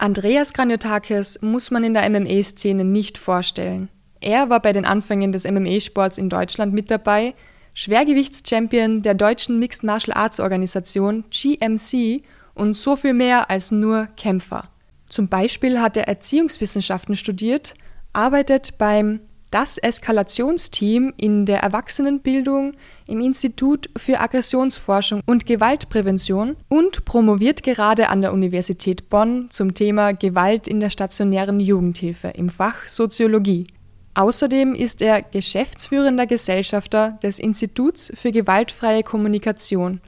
Andreas Graniotakis muss man in der MMA-Szene nicht vorstellen. Er war bei den Anfängen des MMA-Sports in Deutschland mit dabei, Schwergewichtschampion der deutschen Mixed Martial Arts Organisation GMC und so viel mehr als nur Kämpfer. Zum Beispiel hat er Erziehungswissenschaften studiert, arbeitet beim das Eskalationsteam in der Erwachsenenbildung im Institut für Aggressionsforschung und Gewaltprävention und promoviert gerade an der Universität Bonn zum Thema Gewalt in der stationären Jugendhilfe im Fach Soziologie. Außerdem ist er geschäftsführender Gesellschafter des Instituts für gewaltfreie Kommunikation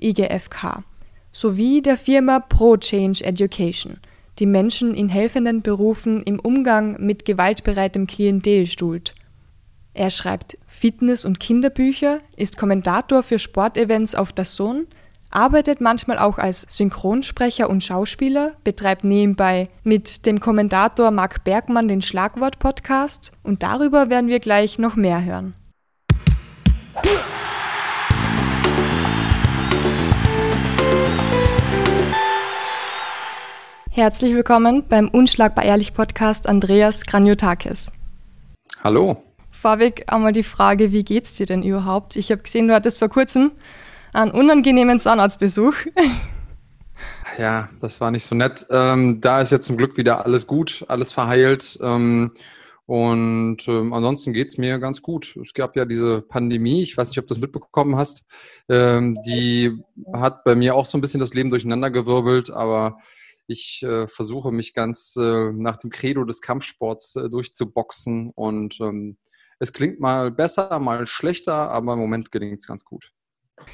IGFK sowie der Firma Pro Change Education – die Menschen in helfenden Berufen im Umgang mit gewaltbereitem Klientel stuhlt. Er schreibt Fitness- und Kinderbücher, ist Kommentator für Sportevents auf der Sohn, arbeitet manchmal auch als Synchronsprecher und Schauspieler, betreibt nebenbei mit dem Kommentator Marc Bergmann den Schlagwort-Podcast und darüber werden wir gleich noch mehr hören. Herzlich willkommen beim Unschlagbar Ehrlich Podcast Andreas Graniotakis. Hallo. Vorweg einmal die Frage, wie geht's dir denn überhaupt? Ich habe gesehen, du hattest vor kurzem einen unangenehmen Zahnarztbesuch. Ja, das war nicht so nett. Ähm, da ist jetzt zum Glück wieder alles gut, alles verheilt. Ähm, und ähm, ansonsten geht's mir ganz gut. Es gab ja diese Pandemie, ich weiß nicht, ob du das mitbekommen hast. Ähm, die hat bei mir auch so ein bisschen das Leben durcheinandergewirbelt, aber ich äh, versuche mich ganz äh, nach dem Credo des Kampfsports äh, durchzuboxen und ähm, es klingt mal besser, mal schlechter, aber im Moment gelingt es ganz gut.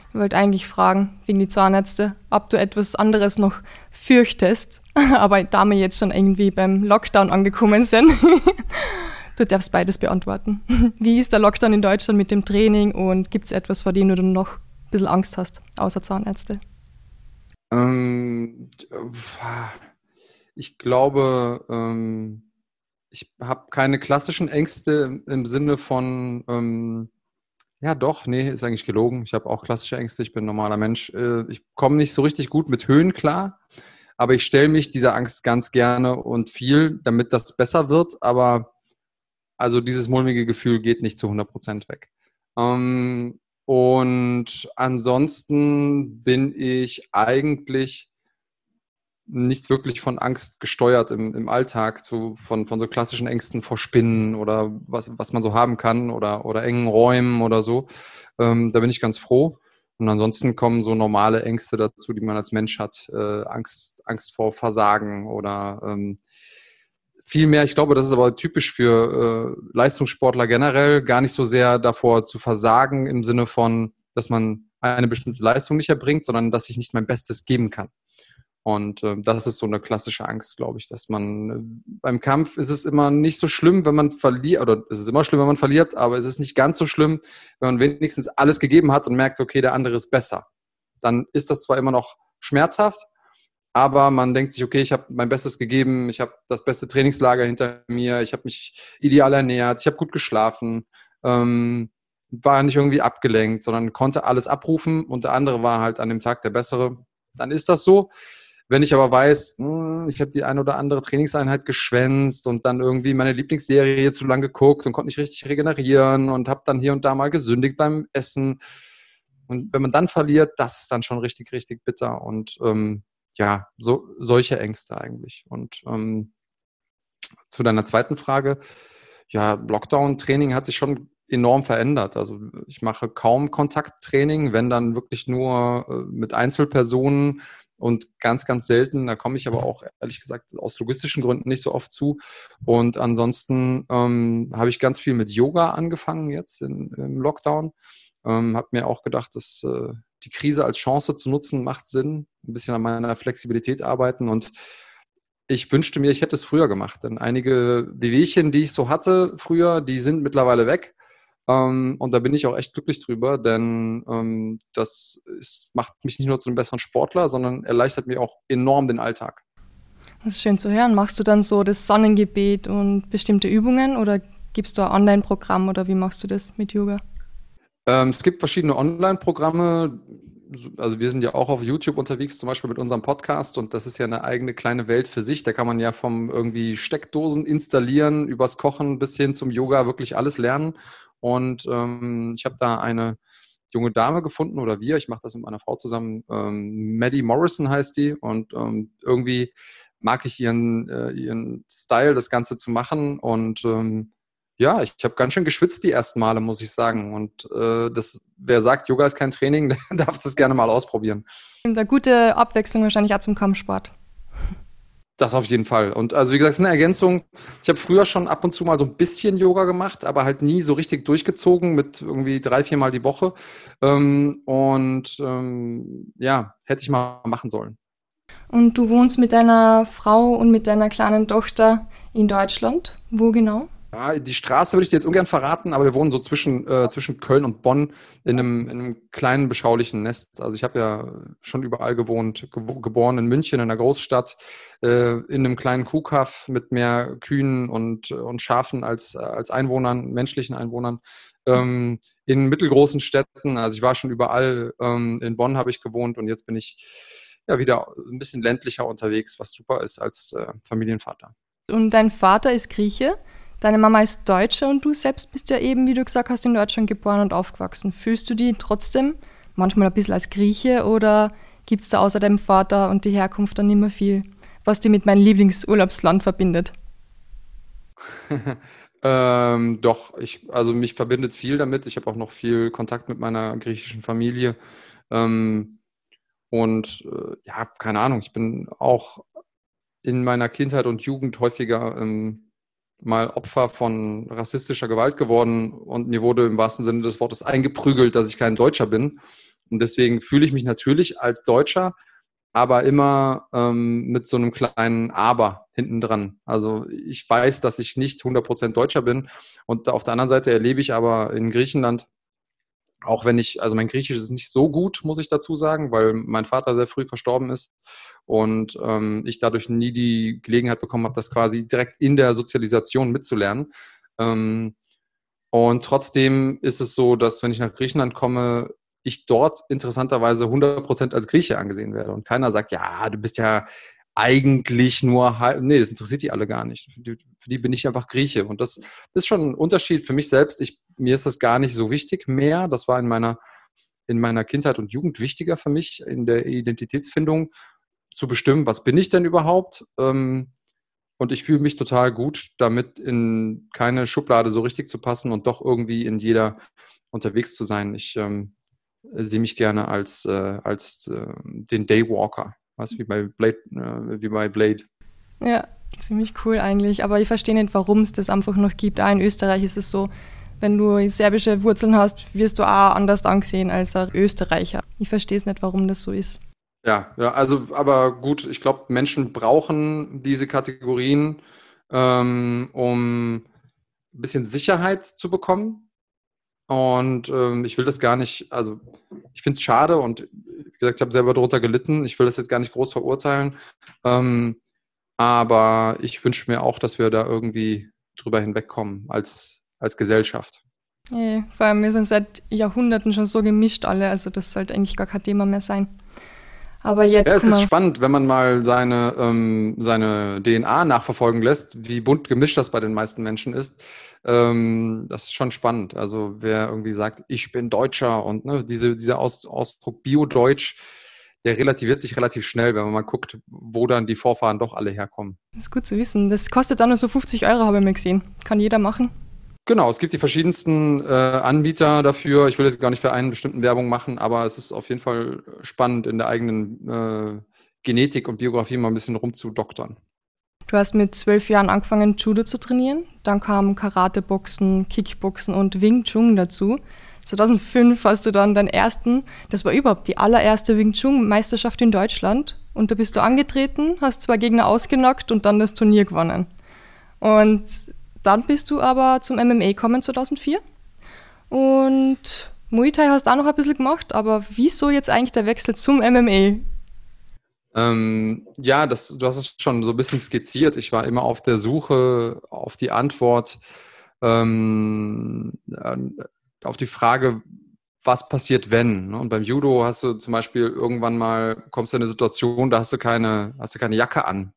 Ich wollte eigentlich fragen, wegen die Zahnärzte, ob du etwas anderes noch fürchtest, aber da wir jetzt schon irgendwie beim Lockdown angekommen sind, du darfst beides beantworten. Wie ist der Lockdown in Deutschland mit dem Training und gibt es etwas, vor dem du noch ein bisschen Angst hast, außer Zahnärzte? Ähm, ich glaube, ähm, ich habe keine klassischen Ängste im, Sinne von, ähm, ja doch, nee, ist eigentlich gelogen. Ich habe auch klassische Ängste, ich bin ein normaler Mensch. Äh, ich komme nicht so richtig gut mit Höhen klar, aber ich stelle mich dieser Angst ganz gerne und viel, damit das besser wird, aber also dieses mulmige Gefühl geht nicht zu 100% weg. Ähm, und ansonsten bin ich eigentlich nicht wirklich von Angst gesteuert im, im Alltag, zu, von, von so klassischen Ängsten vor Spinnen oder was, was man so haben kann oder, oder engen Räumen oder so. Ähm, da bin ich ganz froh. Und ansonsten kommen so normale Ängste dazu, die man als Mensch hat. Äh, Angst, Angst vor Versagen oder ähm, viel mehr, ich glaube, das ist aber typisch für äh, Leistungssportler generell, gar nicht so sehr davor zu versagen im Sinne von, dass man eine bestimmte Leistung nicht erbringt, sondern dass ich nicht mein Bestes geben kann. Und äh, das ist so eine klassische Angst, glaube ich, dass man äh, beim Kampf ist es immer nicht so schlimm, wenn man verliert, oder es ist immer schlimm, wenn man verliert, aber es ist nicht ganz so schlimm, wenn man wenigstens alles gegeben hat und merkt, okay, der andere ist besser. Dann ist das zwar immer noch schmerzhaft, aber man denkt sich, okay, ich habe mein Bestes gegeben, ich habe das beste Trainingslager hinter mir, ich habe mich ideal ernährt, ich habe gut geschlafen, ähm, war nicht irgendwie abgelenkt, sondern konnte alles abrufen und der andere war halt an dem Tag der bessere. Dann ist das so. Wenn ich aber weiß, mh, hm, ich habe die ein oder andere Trainingseinheit geschwänzt und dann irgendwie meine Lieblingsserie zu lange geguckt und konnte nicht richtig regenerieren und habe dann hier und da mal gesündigt beim Essen. Und wenn man dann verliert, das ist dann schon richtig, richtig bitter. Und ähm, ja, so, solche Ängste eigentlich. Und ähm, zu deiner zweiten Frage, ja, Lockdown-Training hat sich schon enorm verändert. Also ich mache kaum Kontakttraining, wenn dann wirklich nur äh, mit Einzelpersonen und ganz, ganz selten. Da komme ich aber auch ehrlich gesagt aus logistischen Gründen nicht so oft zu. Und ansonsten ähm, habe ich ganz viel mit Yoga angefangen jetzt in, im Lockdown. Ähm, habe mir auch gedacht, dass äh, die Krise als Chance zu nutzen macht Sinn. Ein bisschen an meiner Flexibilität arbeiten und ich wünschte mir, ich hätte es früher gemacht. Denn einige Wehwehchen, die ich so hatte früher, die sind mittlerweile weg. Ähm, und da bin ich auch echt glücklich drüber, denn ähm, das ist, macht mich nicht nur zu einem besseren Sportler, sondern erleichtert mir auch enorm den Alltag. Das ist schön zu hören. Machst du dann so das Sonnengebet und bestimmte Übungen oder gibst du ein Online-Programm oder wie machst du das mit Yoga? Ähm, es gibt verschiedene Online-Programme. also wir sind ja auch auf YouTube unterwegs, zum Beispiel mit unserem Podcast und das ist ja eine eigene kleine Welt für sich. Da kann man ja vom irgendwie Steckdosen installieren, übers Kochen bis hin zum Yoga wirklich alles lernen. Und ähm, ich habe da eine junge Dame gefunden oder wir, ich mache das mit meiner Frau zusammen, ähm, Maddie Morrison heißt die und ähm, irgendwie mag ich ihren, äh, ihren Style, das Ganze zu machen und ähm, ja, ich habe ganz schön geschwitzt die ersten Male, muss ich sagen. Und äh, das, wer sagt, Yoga ist kein Training, der darf das gerne mal ausprobieren. Eine gute Abwechslung wahrscheinlich auch zum Kampfsport. Das auf jeden Fall. Und also wie gesagt, es ist eine Ergänzung. Ich habe früher schon ab und zu mal so ein bisschen Yoga gemacht, aber halt nie so richtig durchgezogen mit irgendwie drei, viermal die Woche. Ähm, und ähm, ja, hätte ich mal machen sollen. Und du wohnst mit deiner Frau und mit deiner kleinen Tochter in Deutschland. Wo genau? Ja, die Straße würde ich dir jetzt ungern verraten, aber wir wohnen so zwischen, äh, zwischen Köln und Bonn in einem, in einem kleinen, beschaulichen Nest. Also ich habe ja schon überall gewohnt, ge geboren in München, in einer Großstadt, äh, in einem kleinen Kuhkaff mit mehr Kühen und, und Schafen als, als Einwohnern, menschlichen Einwohnern. Ähm, in mittelgroßen Städten, also ich war schon überall, ähm, in Bonn habe ich gewohnt und jetzt bin ich ja wieder ein bisschen ländlicher unterwegs, was super ist als äh, Familienvater. Und dein Vater ist Grieche? Deine Mama ist Deutsche und du selbst bist ja eben, wie du gesagt hast, in Deutschland geboren und aufgewachsen. Fühlst du die trotzdem manchmal ein bisschen als Grieche oder gibt es da außer deinem Vater und die Herkunft dann mehr viel, was dich mit meinem Lieblingsurlaubsland verbindet? ähm, doch, ich, also mich verbindet viel damit. Ich habe auch noch viel Kontakt mit meiner griechischen Familie. Ähm, und äh, ja, keine Ahnung, ich bin auch in meiner Kindheit und Jugend häufiger ähm, mal Opfer von rassistischer Gewalt geworden und mir wurde im wahrsten Sinne des Wortes eingeprügelt, dass ich kein Deutscher bin. Und deswegen fühle ich mich natürlich als Deutscher, aber immer ähm, mit so einem kleinen Aber hinten dran. Also ich weiß, dass ich nicht 100% Deutscher bin. Und auf der anderen Seite erlebe ich aber in Griechenland auch wenn ich, also mein Griechisch ist nicht so gut, muss ich dazu sagen, weil mein Vater sehr früh verstorben ist und ähm, ich dadurch nie die Gelegenheit bekommen habe, das quasi direkt in der Sozialisation mitzulernen. Ähm, und trotzdem ist es so, dass wenn ich nach Griechenland komme, ich dort interessanterweise 100% als Grieche angesehen werde. Und keiner sagt, ja, du bist ja eigentlich nur halb. Nee, das interessiert die alle gar nicht. Für die, bin ich einfach Grieche. Und das, das, ist schon ein Unterschied für mich selbst. Ich, mir ist das gar nicht so wichtig mehr. Das war in meiner, in meiner Kindheit und Jugend wichtiger für mich, in der Identitätsfindung zu bestimmen, was bin ich denn überhaupt? Ähm, und ich fühle mich total gut, damit in keine Schublade so richtig zu passen und doch irgendwie in jeder unterwegs zu sein. Ich ähm, sehe mich gerne als, äh, als äh, den Daywalker. Was wie bei Blade, äh, wie bei Blade. Ja, ziemlich cool eigentlich. Aber ich verstehe nicht, warum es das einfach noch gibt. Auch in Österreich ist es so, wenn du serbische Wurzeln hast, wirst du auch anders angesehen als ein Österreicher. Ich verstehe es nicht, warum das so ist. Ja, ja, also aber gut, ich glaube, Menschen brauchen diese Kategorien, ähm, um ein bisschen Sicherheit zu bekommen. Und ähm, ich will das gar nicht, also ich finde es schade und wie gesagt, ich habe selber darunter gelitten. Ich will das jetzt gar nicht groß verurteilen. Ähm, aber ich wünsche mir auch, dass wir da irgendwie drüber hinwegkommen als, als Gesellschaft. Ja, vor allem, wir sind seit Jahrhunderten schon so gemischt alle, also das sollte eigentlich gar kein Thema mehr sein. Aber jetzt. Ja, es ist spannend, wenn man mal seine, ähm, seine DNA nachverfolgen lässt, wie bunt gemischt das bei den meisten Menschen ist. Ähm, das ist schon spannend. Also wer irgendwie sagt, ich bin Deutscher und ne, diese, dieser Aus, Ausdruck Bio-Deutsch, der relativiert sich relativ schnell, wenn man mal guckt, wo dann die Vorfahren doch alle herkommen. Das ist gut zu wissen. Das kostet dann nur so 50 Euro, habe ich mal gesehen. Kann jeder machen. Genau, es gibt die verschiedensten äh, Anbieter dafür. Ich will jetzt gar nicht für einen bestimmten Werbung machen, aber es ist auf jeden Fall spannend, in der eigenen äh, Genetik und Biografie mal ein bisschen rumzudoktern. Du hast mit zwölf Jahren angefangen, Judo zu trainieren. Dann kamen Karate, Boxen, Kickboxen und Wing Chun dazu. 2005 hast du dann deinen ersten, das war überhaupt die allererste Wing Chun Meisterschaft in Deutschland. Und da bist du angetreten, hast zwei Gegner ausgenockt und dann das Turnier gewonnen. Und dann bist du aber zum MMA gekommen 2004 und Muay Thai hast du auch noch ein bisschen gemacht, aber wieso jetzt eigentlich der Wechsel zum MMA? Ähm, ja, das, du hast es schon so ein bisschen skizziert. Ich war immer auf der Suche auf die Antwort ähm, auf die Frage, was passiert, wenn. Ne? Und beim Judo hast du zum Beispiel irgendwann mal, kommst du in eine Situation, da hast du keine, hast du keine Jacke an,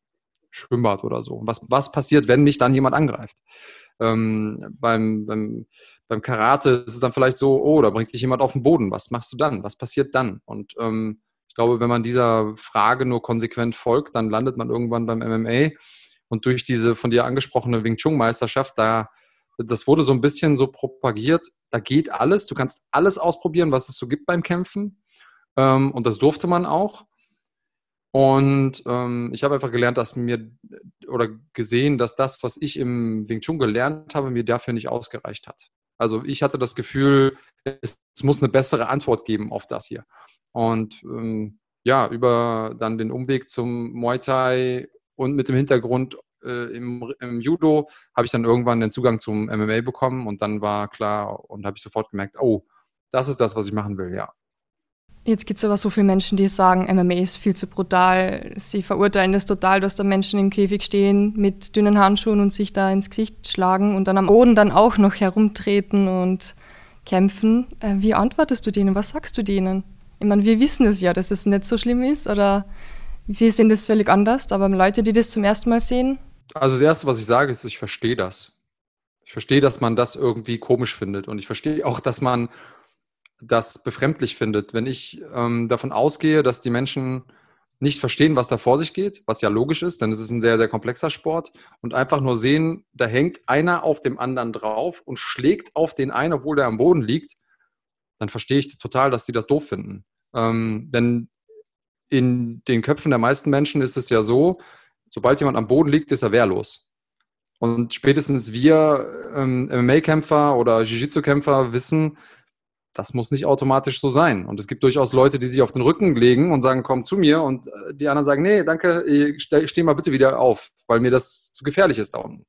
Schwimmbad oder so. Was, was passiert, wenn mich dann jemand angreift? Ähm, beim, beim, beim Karate ist es dann vielleicht so, oh, da bringt dich jemand auf den Boden. Was machst du dann? Was passiert dann? Und ähm, ich glaube, wenn man dieser Frage nur konsequent folgt, dann landet man irgendwann beim MMA. Und durch diese von dir angesprochene Wing Chun Meisterschaft, da das wurde so ein bisschen so propagiert, da geht alles, du kannst alles ausprobieren, was es so gibt beim Kämpfen. Ähm, und das durfte man auch. Und ähm, ich habe einfach gelernt, dass mir oder gesehen, dass das, was ich im Wing Chun gelernt habe, mir dafür nicht ausgereicht hat. Also ich hatte das Gefühl, es, es muss eine bessere Antwort geben auf das hier. Und ähm, ja, über dann den Umweg zum Muay Thai und mit dem Hintergrund, äh, im, im, Judo habe ich dann irgendwann den Zugang zum MMA bekommen und dann war klar und habe ich sofort gemerkt, oh, das ist das, was ich machen will, ja. Jetzt gibt es aber so viele Menschen, die sagen, MMA ist viel zu brutal. Sie verurteilen das total, dass da Menschen im Käfig stehen mit dünnen Handschuhen und sich da ins Gesicht schlagen und dann am Boden dann auch noch herumtreten und kämpfen. Äh, wie antwortest du denen? Was sagst du denen? Ich meine, wir wissen es ja, dass es nicht so schlimm ist oder wir sehen das völlig anders, aber Leute, die das zum ersten Mal sehen, also das Erste, was ich sage, ist, ich verstehe das. Ich verstehe, dass man das irgendwie komisch findet. Und ich verstehe auch, dass man das befremdlich findet. Wenn ich ähm, davon ausgehe, dass die Menschen nicht verstehen, was da vor sich geht, was ja logisch ist, denn es ist ein sehr, sehr komplexer Sport und einfach nur sehen, da hängt einer auf dem anderen drauf und schlägt auf den einen, obwohl der am Boden liegt, dann verstehe ich total, dass sie das doof finden. Ähm, denn in den Köpfen der meisten Menschen ist es ja so, sobald jemand am Boden liegt, ist er wehrlos. Und spätestens wir ähm, MMA-Kämpfer oder Jiu-Jitsu-Kämpfer wissen, das muss nicht automatisch so sein. Und es gibt durchaus Leute, die sich auf den Rücken legen und sagen, komm zu mir. Und äh, die anderen sagen, nee, danke, steh, mal bitte wieder auf, weil mir das zu gefährlich ist da unten.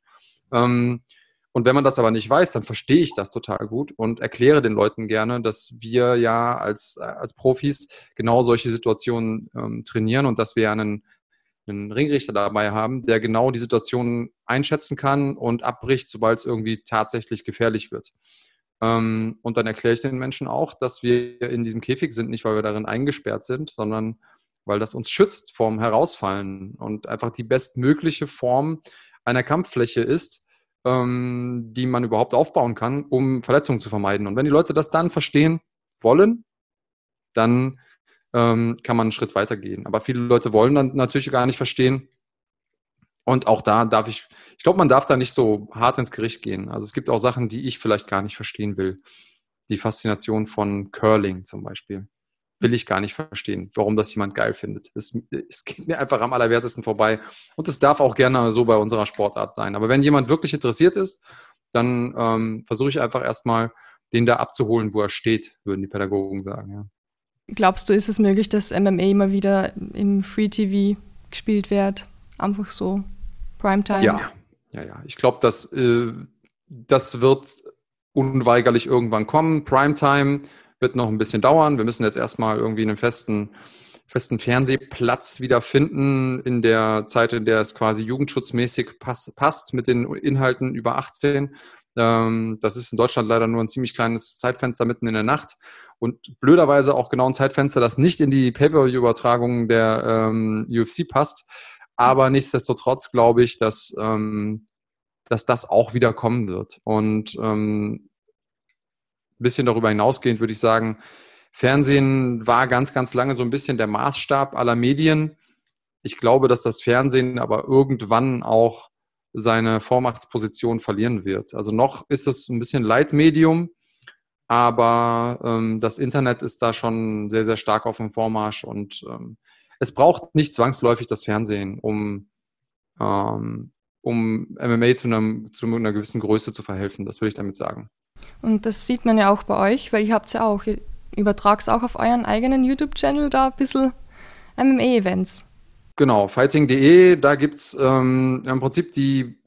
Ähm, und wenn man das aber nicht weiß, dann verstehe ich das total gut und erkläre den Leuten gerne, dass wir ja als, als Profis genau solche Situationen ähm, trainieren und dass wir einen einen Ringrichter dabei haben, der genau die Situation einschätzen kann und abbricht, sobald es irgendwie tatsächlich gefährlich wird. Ähm, und dann erkläre ich den Menschen auch, dass wir in diesem Käfig sind, nicht weil wir darin eingesperrt sind, sondern weil das uns schützt vorm Herausfallen und einfach die bestmögliche Form einer Kampffläche ist, ähm, die man überhaupt aufbauen kann, um Verletzungen zu vermeiden. Und wenn die Leute das dann verstehen wollen, dann ähm, kann man einen Schritt weitergehen. Aber viele Leute wollen dann natürlich gar nicht verstehen. Und auch da darf ich, ich glaube, man darf da nicht so hart ins Gericht gehen. Also es gibt auch Sachen, die ich vielleicht gar nicht verstehen will. Die Faszination von Curling zum Beispiel. Will ich gar nicht verstehen, warum das jemand geil findet. Es, es geht mir einfach am allerwertesten vorbei. Und es darf auch gerne so bei unserer Sportart sein. Aber wenn jemand wirklich interessiert ist, dann ähm, versuche ich einfach erstmal, den da abzuholen, wo er steht, würden die Pädagogen sagen. Ja. Glaubst du, ist es möglich, dass MMA immer wieder im Free TV gespielt wird? Einfach so Primetime? Ja, ja, ja. Ich glaube, dass äh, das wird unweigerlich irgendwann kommen. Primetime wird noch ein bisschen dauern. Wir müssen jetzt erstmal irgendwie einen festen, festen Fernsehplatz wiederfinden in der Zeit, in der es quasi jugendschutzmäßig pass, passt mit den Inhalten über 18. Ähm, das ist in Deutschland leider nur ein ziemlich kleines Zeitfenster mitten in der Nacht und blöderweise auch genau ein Zeitfenster, das nicht in die Pay-Per-View-Übertragung der ähm, UFC passt. Aber nichtsdestotrotz glaube ich, dass, ähm, dass das auch wieder kommen wird. Und ähm, ein bisschen darüber hinausgehend würde ich sagen, Fernsehen war ganz, ganz lange so ein bisschen der Maßstab aller Medien. Ich glaube, dass das Fernsehen aber irgendwann auch seine Vormachtsposition verlieren wird. Also noch ist es ein bisschen Leitmedium, aber ähm, das Internet ist da schon sehr, sehr stark auf dem Vormarsch und ähm, es braucht nicht zwangsläufig das Fernsehen, um, ähm, um MMA zu, einem, zu einer gewissen Größe zu verhelfen. Das würde ich damit sagen. Und das sieht man ja auch bei euch, weil ihr habt es ja auch, ihr übertragt es auch auf euren eigenen YouTube-Channel da ein bisschen MMA-Events. Genau, fighting.de, da gibt es ähm, im Prinzip die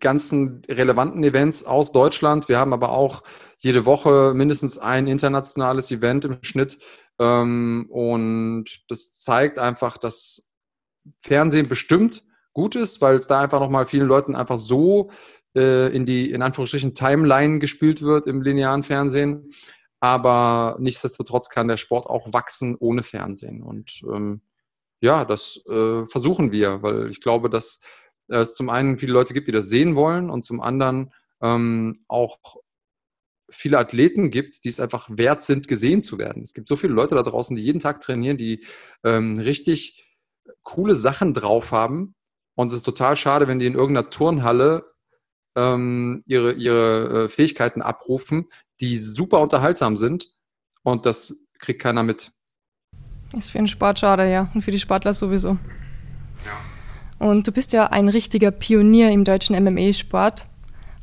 ganzen relevanten Events aus Deutschland. Wir haben aber auch jede Woche mindestens ein internationales Event im Schnitt. Ähm, und das zeigt einfach, dass Fernsehen bestimmt gut ist, weil es da einfach nochmal vielen Leuten einfach so äh, in die, in Anführungsstrichen, Timeline gespielt wird im linearen Fernsehen. aber nichtsdestotrotz kann der Sport auch wachsen ohne Fernsehen. Und ähm, ja, das äh, versuchen wir, weil ich glaube, dass es zum einen viele Leute gibt, die das sehen wollen und zum anderen ähm, auch viele Athleten gibt, die es einfach wert sind, gesehen zu werden. Es gibt so viele Leute da draußen, die jeden Tag trainieren, die ähm, richtig coole Sachen drauf haben. Und es ist total schade, wenn die in irgendeiner Turnhalle ähm, ihre, ihre äh, Fähigkeiten abrufen, die super unterhaltsam sind. Und das kriegt keiner mit. Ist für den Sport schade, ja. Und für die Sportler sowieso. Ja. Und du bist ja ein richtiger Pionier im deutschen MMA-Sport.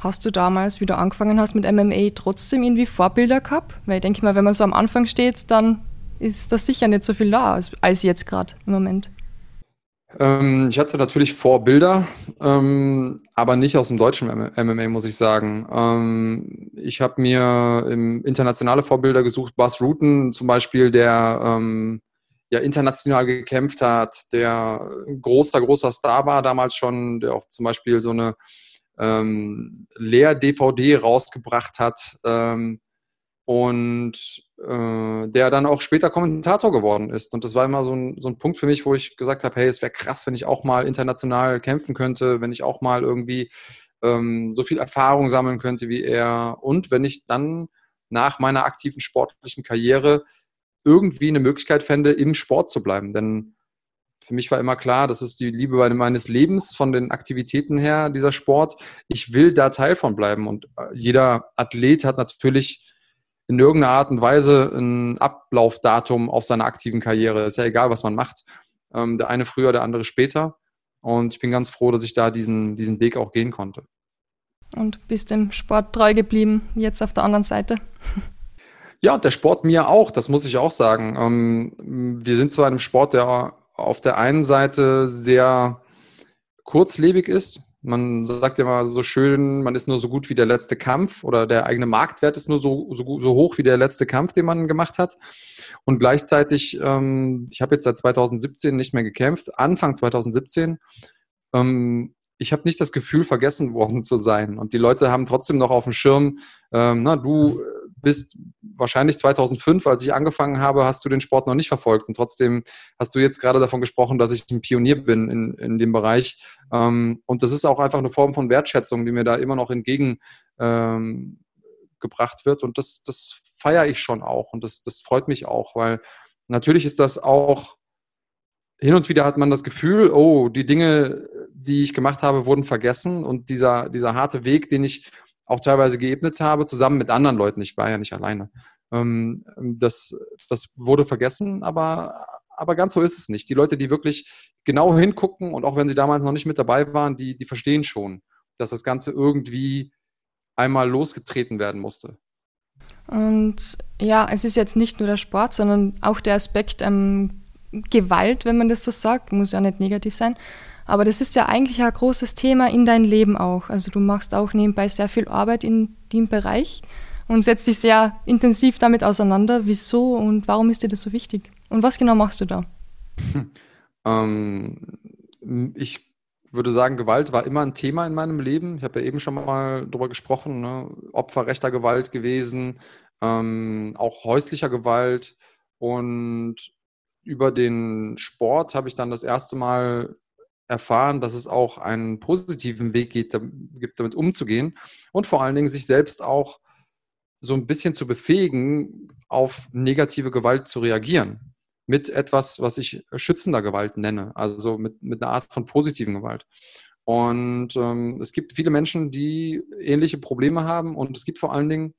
Hast du damals, wie du angefangen hast mit MMA, trotzdem irgendwie Vorbilder gehabt? Weil ich denke mal, wenn man so am Anfang steht, dann ist das sicher nicht so viel da als, jetzt gerade im Moment. Ähm, ich hatte natürlich Vorbilder, ähm, aber nicht aus dem deutschen MMA, muss ich sagen. Ähm, ich habe mir internationale Vorbilder gesucht, Buzz Rutten zum Beispiel, der ähm, ja international gekämpft hat, der großer, großer Star war damals schon, der auch zum Beispiel so eine ähm, Lehr-DVD rausgebracht hat ähm, und äh, der dann auch später Kommentator geworden ist. Und das war immer so ein, so ein Punkt für mich, wo ich gesagt habe, hey, es wäre krass, wenn ich auch mal international kämpfen könnte, wenn ich auch mal irgendwie ähm, so viel Erfahrung sammeln könnte wie er und wenn ich dann nach meiner aktiven sportlichen Karriere irgendwie eine Möglichkeit fände, im Sport zu bleiben. Denn für mich war immer klar, das ist die Liebe meines Lebens von den Aktivitäten her, dieser Sport. Ich will da Teil von bleiben. Und äh, jeder Athlet hat natürlich in irgendeiner Art und Weise ein Ablaufdatum auf seiner aktiven Karriere. Ist ja egal, was man macht. Ähm, der eine früher, der andere später. Und ich bin ganz froh, dass ich da diesen, diesen Weg auch gehen konnte. Und bist dem Sport treu geblieben, jetzt auf der anderen Seite? Ja, der Sport mir auch, das muss ich auch sagen. Ähm, wir sind zwar in einem Sport, der auf der einen Seite sehr kurzlebig ist. Man sagt ja mal so schön, man ist nur so gut wie der letzte Kampf oder der eigene Marktwert ist nur so, so, so hoch wie der letzte Kampf, den man gemacht hat. Und gleichzeitig, ähm, ich habe jetzt seit 2017 nicht mehr gekämpft, Anfang 2017. Ähm, ich habe nicht das Gefühl, vergessen worden zu sein. Und die Leute haben trotzdem noch auf dem Schirm, ähm, na, du bist wahrscheinlich 2005, als ich angefangen habe, hast du den Sport noch nicht verfolgt. Und trotzdem hast du jetzt gerade davon gesprochen, dass ich ein Pionier bin in, in dem Bereich. Ähm, und das ist auch einfach eine Form von Wertschätzung, die mir da immer noch entgegengebracht ähm, wird. Und das, das feiere ich schon auch. Und das, das freut mich auch, weil natürlich ist das auch hin und wieder hat man das Gefühl, oh, die Dinge, die ich gemacht habe, wurden vergessen und dieser, dieser harte Weg, den ich auch teilweise geebnet habe, zusammen mit anderen Leuten. Ich war ja nicht alleine. Ähm, das, das wurde vergessen, aber, aber ganz so ist es nicht. Die Leute, die wirklich genau hingucken und auch wenn sie damals noch nicht mit dabei waren, die, die verstehen schon, dass das Ganze irgendwie einmal losgetreten werden musste. Und ja, es ist jetzt nicht nur der Sport, sondern auch der Aspekt ähm, Gewalt, wenn man das so sagt, muss ja nicht negativ sein. Aber das ist ja eigentlich ein großes Thema in deinem Leben auch. Also du machst auch nebenbei sehr viel Arbeit in dem Bereich und setzt dich sehr intensiv damit auseinander. Wieso und warum ist dir das so wichtig? Und was genau machst du da? Ähm, ich würde sagen, Gewalt war immer ein Thema in meinem Leben. Ich habe ja eben schon mal darüber gesprochen, ne? Opfer rechter Gewalt gewesen, ähm, auch häuslicher Gewalt. Und über den Sport habe ich dann das erste Mal erfahren, dass es auch einen positiven Weg geht, gibt, damit umzugehen und vor allen Dingen sich selbst auch so ein bisschen zu befähigen, auf negative Gewalt zu reagieren. Mit etwas, was ich schützender Gewalt nenne, also mit, mit einer Art von positiven Gewalt. Und ähm, es gibt viele Menschen, die ähnliche Probleme haben und es gibt vor allen Dingen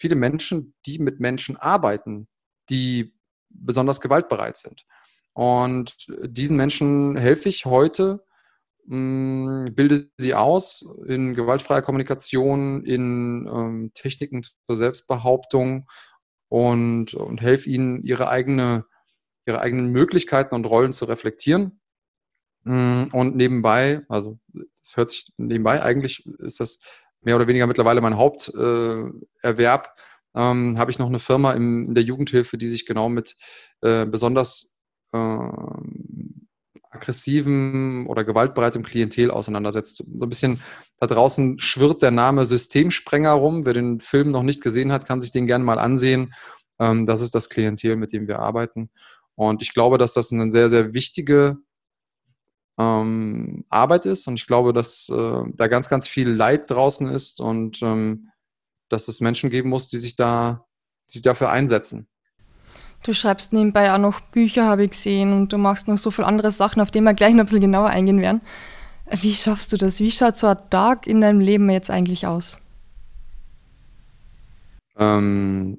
viele Menschen, die mit Menschen arbeiten, die besonders gewaltbereit sind. Und diesen Menschen helfe ich heute, mm, bilde sie aus in gewaltfreier Kommunikation, in ähm, Techniken zur Selbstbehauptung und, und helfe ihnen, ihre, eigene, ihre eigenen Möglichkeiten und Rollen zu reflektieren. Mm, und nebenbei, also das hört sich nebenbei, eigentlich ist das mehr oder weniger mittlerweile mein Haupterwerb, äh, ähm, habe ich noch eine Firma im, in der Jugendhilfe, die sich genau mit äh, besonders aggressiven oder gewaltbereitem Klientel auseinandersetzt. So ein bisschen Da draußen schwirrt der Name Systemsprenger rum. Wer den Film noch nicht gesehen hat, kann sich den gerne mal ansehen. Ähm, das ist das Klientel, mit dem wir arbeiten. Und ich glaube, dass das eine sehr, sehr wichtige ähm, Arbeit ist. Und ich glaube, dass äh, da ganz, ganz viel Leid draußen ist und ähm, dass es Menschen geben muss, die sich da, die sich dafür einsetzen. Du schreibst nebenbei auch noch Bücher, habe ich gesehen, und du machst noch so viele andere Sachen, auf die wir gleich noch ein bisschen genauer eingehen werden. Wie schaffst du das? Wie schaut so ein Tag in deinem Leben jetzt eigentlich aus? Ähm,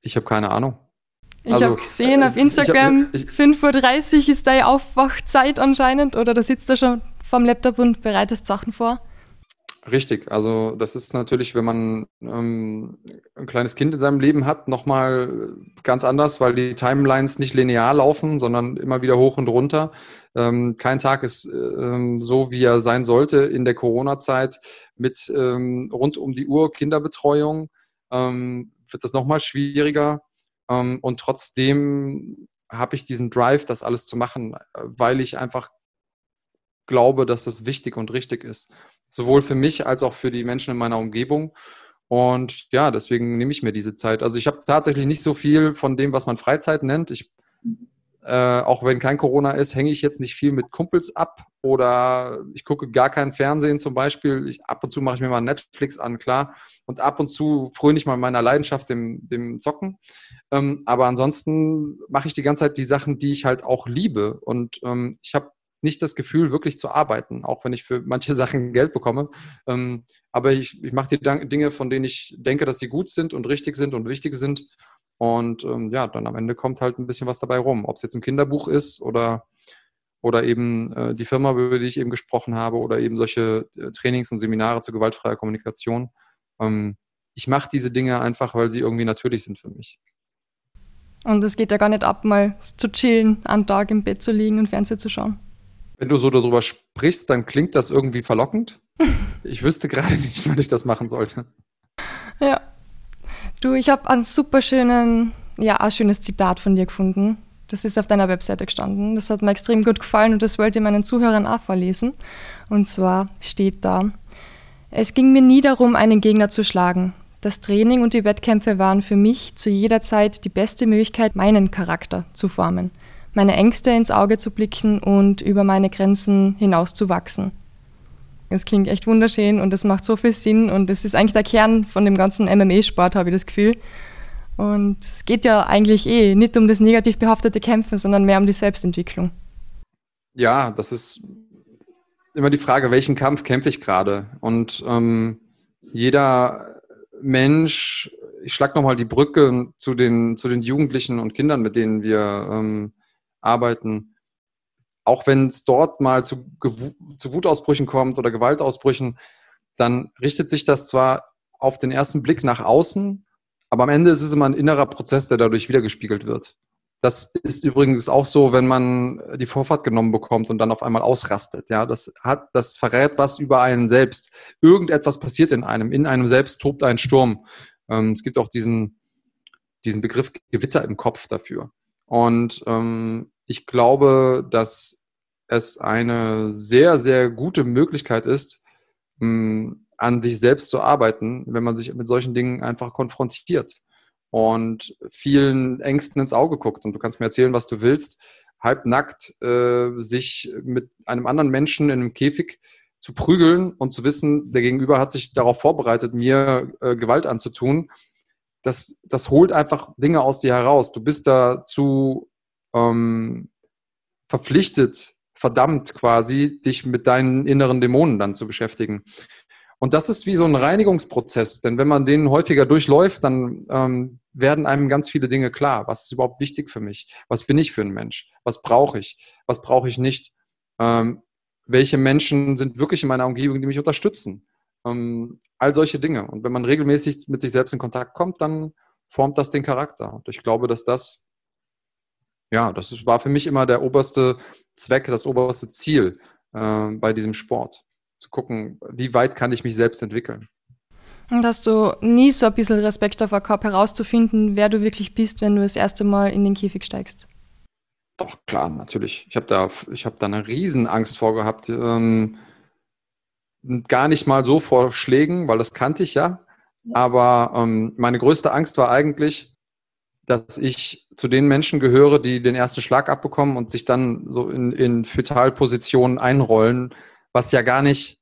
ich habe keine Ahnung. Ich also, habe gesehen auf Instagram, 5.30 Uhr ist deine Aufwachzeit anscheinend oder da sitzt du schon vom Laptop und bereitest Sachen vor. Richtig, also das ist natürlich, wenn man ähm, ein kleines Kind in seinem Leben hat, nochmal ganz anders, weil die Timelines nicht linear laufen, sondern immer wieder hoch und runter. Ähm, kein Tag ist ähm, so, wie er sein sollte in der Corona-Zeit mit ähm, rund um die Uhr Kinderbetreuung. Ähm, wird das nochmal schwieriger. Ähm, und trotzdem habe ich diesen Drive, das alles zu machen, weil ich einfach glaube, dass das wichtig und richtig ist. Sowohl für mich als auch für die Menschen in meiner Umgebung. Und ja, deswegen nehme ich mir diese Zeit. Also ich habe tatsächlich nicht so viel von dem, was man Freizeit nennt. Ich, äh, auch wenn kein Corona ist, hänge ich jetzt nicht viel mit Kumpels ab oder ich gucke gar kein Fernsehen zum Beispiel. Ich, ab und zu mache ich mir mal Netflix an, klar. Und ab und zu fröne ich mal meiner Leidenschaft, dem, dem Zocken. Ähm, aber ansonsten mache ich die ganze Zeit die Sachen, die ich halt auch liebe. Und ähm, ich habe nicht das Gefühl, wirklich zu arbeiten, auch wenn ich für manche Sachen Geld bekomme. Ähm, aber ich, ich mache die Dinge, von denen ich denke, dass sie gut sind und richtig sind und wichtig sind. Und ähm, ja, dann am Ende kommt halt ein bisschen was dabei rum. Ob es jetzt ein Kinderbuch ist oder, oder eben äh, die Firma, über die ich eben gesprochen habe, oder eben solche äh, Trainings und Seminare zur gewaltfreier Kommunikation. Ähm, ich mache diese Dinge einfach, weil sie irgendwie natürlich sind für mich. Und es geht ja gar nicht ab, mal zu chillen, einen Tag im Bett zu liegen und Fernsehen zu schauen. Wenn du so darüber sprichst, dann klingt das irgendwie verlockend. Ich wüsste gerade nicht, wann ich das machen sollte. Ja. Du, ich habe ein super schönen, ja, ein schönes Zitat von dir gefunden. Das ist auf deiner Webseite gestanden. Das hat mir extrem gut gefallen und das wollte ich meinen Zuhörern auch vorlesen. Und zwar steht da: Es ging mir nie darum, einen Gegner zu schlagen. Das Training und die Wettkämpfe waren für mich zu jeder Zeit die beste Möglichkeit, meinen Charakter zu formen meine Ängste ins Auge zu blicken und über meine Grenzen hinaus zu wachsen. Es klingt echt wunderschön und es macht so viel Sinn und es ist eigentlich der Kern von dem ganzen MMA-Sport, habe ich das Gefühl. Und es geht ja eigentlich eh nicht um das negativ behaftete Kämpfen, sondern mehr um die Selbstentwicklung. Ja, das ist immer die Frage, welchen Kampf kämpfe ich gerade? Und ähm, jeder Mensch, ich schlage nochmal die Brücke zu den, zu den Jugendlichen und Kindern, mit denen wir ähm, arbeiten. Auch wenn es dort mal zu, zu Wutausbrüchen kommt oder Gewaltausbrüchen, dann richtet sich das zwar auf den ersten Blick nach außen, aber am Ende ist es immer ein innerer Prozess, der dadurch wiedergespiegelt wird. Das ist übrigens auch so, wenn man die Vorfahrt genommen bekommt und dann auf einmal ausrastet. Ja, das hat, das verrät was über einen selbst. Irgendetwas passiert in einem. In einem selbst tobt ein Sturm. Ähm, es gibt auch diesen, diesen Begriff Gewitter im Kopf dafür. Und ähm, ich glaube, dass es eine sehr, sehr gute Möglichkeit ist, hm, an sich selbst zu arbeiten, wenn man sich mit solchen Dingen einfach konfrontiert und vielen Ängsten ins Auge guckt. Und du kannst mir erzählen, was du willst, halbnackt äh, sich mit einem anderen Menschen in einem Käfig zu prügeln und zu wissen, der Gegenüber hat sich darauf vorbereitet, mir äh, Gewalt anzutun. Das, das holt einfach Dinge aus dir heraus. Du bist dazu ähm, verpflichtet, verdammt quasi, dich mit deinen inneren Dämonen dann zu beschäftigen. Und das ist wie so ein Reinigungsprozess, denn wenn man den häufiger durchläuft, dann ähm, werden einem ganz viele Dinge klar. Was ist überhaupt wichtig für mich? Was bin ich für ein Mensch? Was brauche ich? Was brauche ich nicht? Ähm, welche Menschen sind wirklich in meiner Umgebung, die mich unterstützen? Ähm, all solche Dinge. Und wenn man regelmäßig mit sich selbst in Kontakt kommt, dann formt das den Charakter. Und ich glaube, dass das ja, das war für mich immer der oberste Zweck, das oberste Ziel äh, bei diesem Sport. Zu gucken, wie weit kann ich mich selbst entwickeln. Und hast du nie so ein bisschen Respekt davor gehabt, herauszufinden, wer du wirklich bist, wenn du das erste Mal in den Käfig steigst? Doch, klar, natürlich. Ich habe da, hab da eine Riesenangst vor gehabt. Ähm, gar nicht mal so vor Schlägen, weil das kannte ich ja. Aber ähm, meine größte Angst war eigentlich, dass ich zu den Menschen gehöre, die den ersten Schlag abbekommen und sich dann so in, in Fötalpositionen einrollen, was ja gar nicht,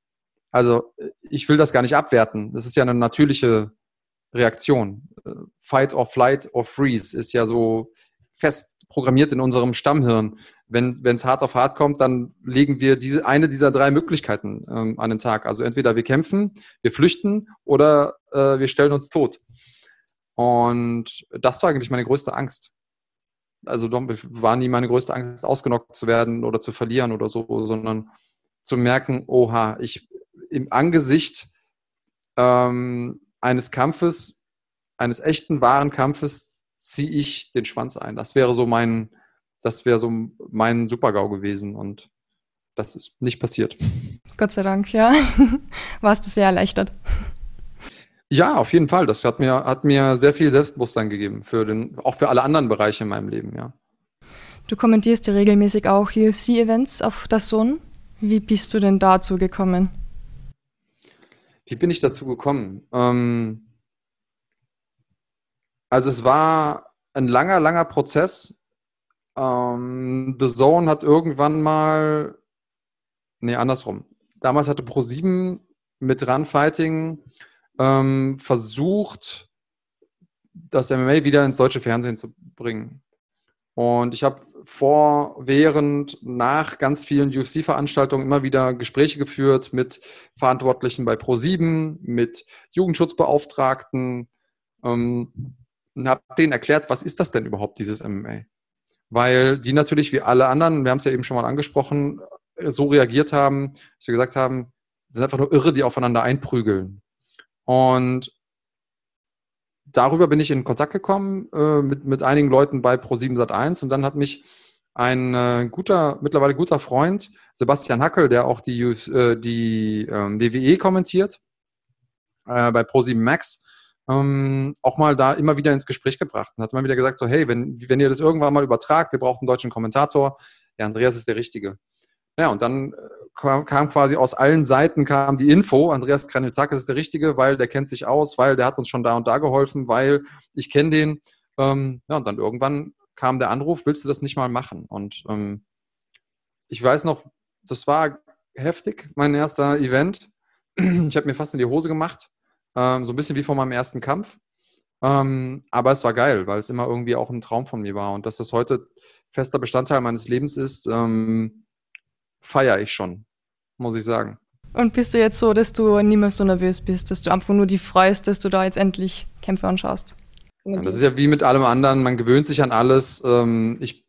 also ich will das gar nicht abwerten. Das ist ja eine natürliche Reaktion. Fight or flight or freeze ist ja so fest programmiert in unserem Stammhirn. Wenn es hart auf hart kommt, dann legen wir diese eine dieser drei Möglichkeiten ähm, an den Tag. Also entweder wir kämpfen, wir flüchten oder äh, wir stellen uns tot. Und das war eigentlich meine größte Angst. Also war nie meine größte Angst, ausgenockt zu werden oder zu verlieren oder so, sondern zu merken, oha, ich im Angesicht ähm, eines Kampfes, eines echten, wahren Kampfes, ziehe ich den Schwanz ein. Das wäre so mein, das wäre so mein Supergau gewesen und das ist nicht passiert. Gott sei Dank, ja. Warst du sehr erleichtert. Ja, auf jeden Fall. Das hat mir, hat mir sehr viel Selbstbewusstsein gegeben, für den, auch für alle anderen Bereiche in meinem Leben, ja. Du kommentierst ja regelmäßig auch UFC-Events auf der Sohn. Wie bist du denn dazu gekommen? Wie bin ich dazu gekommen? Ähm, also es war ein langer, langer Prozess. Ähm, The Zone hat irgendwann mal, nee, andersrum. Damals hatte Pro7 mit Runfighting ähm, versucht, das MMA wieder ins deutsche Fernsehen zu bringen. Und ich habe vor, während, nach ganz vielen UFC-Veranstaltungen immer wieder Gespräche geführt mit Verantwortlichen bei Pro7, mit Jugendschutzbeauftragten ähm, und habe denen erklärt, was ist das denn überhaupt, dieses MMA? Weil die natürlich wie alle anderen, wir haben es ja eben schon mal angesprochen, so reagiert haben, dass sie gesagt haben, das sind einfach nur Irre, die aufeinander einprügeln. Und darüber bin ich in Kontakt gekommen äh, mit, mit einigen Leuten bei Pro7 Sat1 und dann hat mich ein äh, guter, mittlerweile guter Freund, Sebastian Hackel, der auch die, äh, die ähm, WWE kommentiert, äh, bei Pro7 Max, ähm, auch mal da immer wieder ins Gespräch gebracht und hat immer wieder gesagt, so hey, wenn, wenn ihr das irgendwann mal übertragt, ihr braucht einen deutschen Kommentator, ja, Andreas ist der Richtige. Ja, und dann äh, kam, kam quasi aus allen Seiten kam die Info, Andreas Kranjotakis ist der Richtige, weil der kennt sich aus, weil der hat uns schon da und da geholfen, weil ich kenne den. Ähm, ja, und dann irgendwann kam der Anruf, willst du das nicht mal machen? Und ähm, ich weiß noch, das war heftig, mein erster Event. Ich habe mir fast in die Hose gemacht, ähm, so ein bisschen wie vor meinem ersten Kampf. Ähm, aber es war geil, weil es immer irgendwie auch ein Traum von mir war. Und dass das heute fester Bestandteil meines Lebens ist, ähm, feiere ich schon, muss ich sagen. Und bist du jetzt so, dass du nicht mehr so nervös bist, dass du einfach nur die freust, dass du da jetzt endlich Kämpfe anschaust? Ja, das ist ja wie mit allem anderen, man gewöhnt sich an alles. Ähm, ich,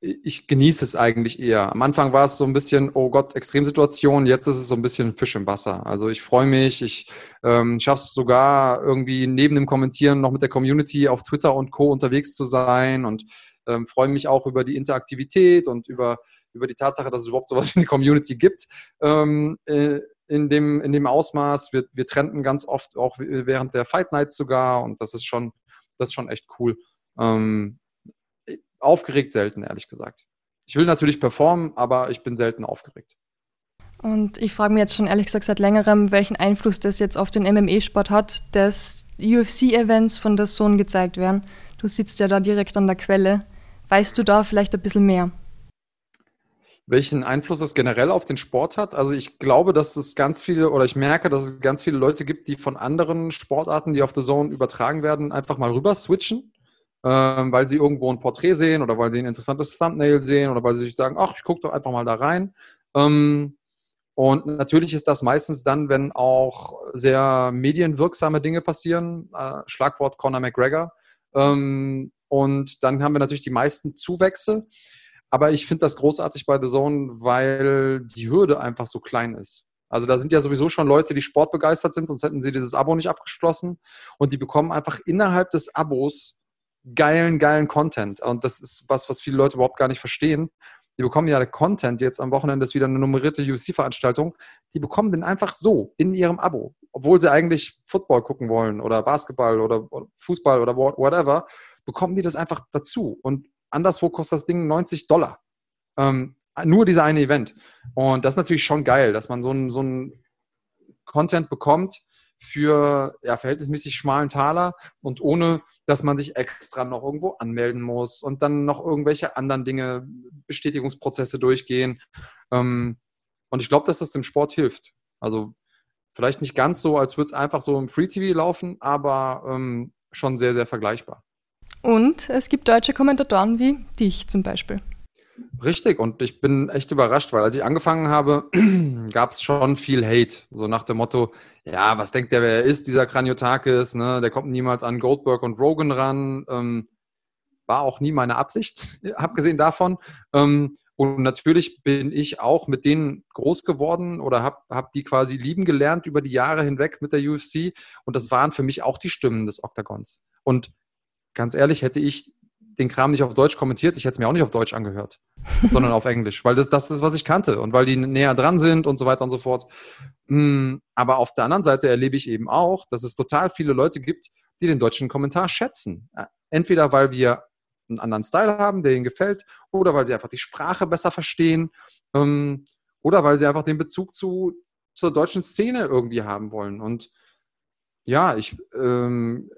ich genieße es eigentlich eher. Am Anfang war es so ein bisschen, oh Gott, Extremsituation, jetzt ist es so ein bisschen Fisch im Wasser. Also ich freue mich, ich ähm, schaffe es sogar irgendwie neben dem Kommentieren noch mit der Community auf Twitter und Co. unterwegs zu sein und ähm, freue mich auch über die Interaktivität und über, über die Tatsache, dass es überhaupt sowas wie eine Community gibt. Ähm, äh, in dem, in dem Ausmaß. Wir, wir trennten ganz oft auch während der Fight Nights sogar und das ist schon, das ist schon echt cool. Ähm, aufgeregt selten, ehrlich gesagt. Ich will natürlich performen, aber ich bin selten aufgeregt. Und ich frage mich jetzt schon ehrlich gesagt seit längerem, welchen Einfluss das jetzt auf den MMA-Sport hat, dass UFC-Events von der Sohn gezeigt werden. Du sitzt ja da direkt an der Quelle. Weißt du da vielleicht ein bisschen mehr? Welchen Einfluss es generell auf den Sport hat? Also ich glaube, dass es ganz viele, oder ich merke, dass es ganz viele Leute gibt, die von anderen Sportarten, die auf The Zone übertragen werden, einfach mal rüber switchen, ähm, weil sie irgendwo ein Porträt sehen oder weil sie ein interessantes Thumbnail sehen oder weil sie sich sagen, ach, ich gucke doch einfach mal da rein. Ähm, und natürlich ist das meistens dann, wenn auch sehr medienwirksame Dinge passieren. Äh, Schlagwort Conor McGregor. Ähm, und dann haben wir natürlich die meisten Zuwächse. Aber ich finde das großartig bei The Zone, weil die Hürde einfach so klein ist. Also da sind ja sowieso schon Leute, die sportbegeistert sind, sonst hätten sie dieses Abo nicht abgeschlossen. Und die bekommen einfach innerhalb des Abos geilen, geilen Content. Und das ist was, was viele Leute überhaupt gar nicht verstehen. Die bekommen ja Content, jetzt am Wochenende ist wieder eine nummerierte UFC-Veranstaltung, die bekommen den einfach so in ihrem Abo, obwohl sie eigentlich Football gucken wollen oder Basketball oder Fußball oder whatever, bekommen die das einfach dazu. Und anderswo kostet das Ding 90 Dollar. Ähm, nur dieser eine Event. Und das ist natürlich schon geil, dass man so ein, so Content bekommt für ja, verhältnismäßig schmalen Taler und ohne, dass man sich extra noch irgendwo anmelden muss und dann noch irgendwelche anderen Dinge, Bestätigungsprozesse durchgehen. Ähm, und ich glaube, dass das dem Sport hilft. Also vielleicht nicht ganz so, als würde es einfach so im Free TV laufen, aber ähm, schon sehr, sehr vergleichbar. Und es gibt deutsche Kommentatoren wie dich zum Beispiel. Richtig, und ich bin echt überrascht, weil als ich angefangen habe, gab es schon viel Hate. So nach dem Motto, ja, was denkt der, wer er ist, dieser Kraniotakis, ne? Der kommt niemals an Goldberg und Rogan ran. Ähm, war auch nie meine Absicht, abgesehen davon. Ähm, und natürlich bin ich auch mit denen groß geworden oder habe hab die quasi lieben gelernt über die Jahre hinweg mit der UFC. Und das waren für mich auch die Stimmen des Oktagons. Und ganz ehrlich, hätte ich den Kram nicht auf Deutsch kommentiert, ich hätte es mir auch nicht auf Deutsch angehört, sondern auf Englisch, weil das, das ist, was ich kannte und weil die näher dran sind und so weiter und so fort. Mm, aber auf der anderen Seite erlebe ich eben auch, dass es total viele Leute gibt, die den deutschen Kommentar schätzen. Entweder weil wir einen anderen Style haben, der ihnen gefällt, oder weil sie einfach die Sprache besser verstehen, ähm, oder weil sie einfach den Bezug zu, zur deutschen Szene irgendwie haben wollen. Und ja, ich ähm,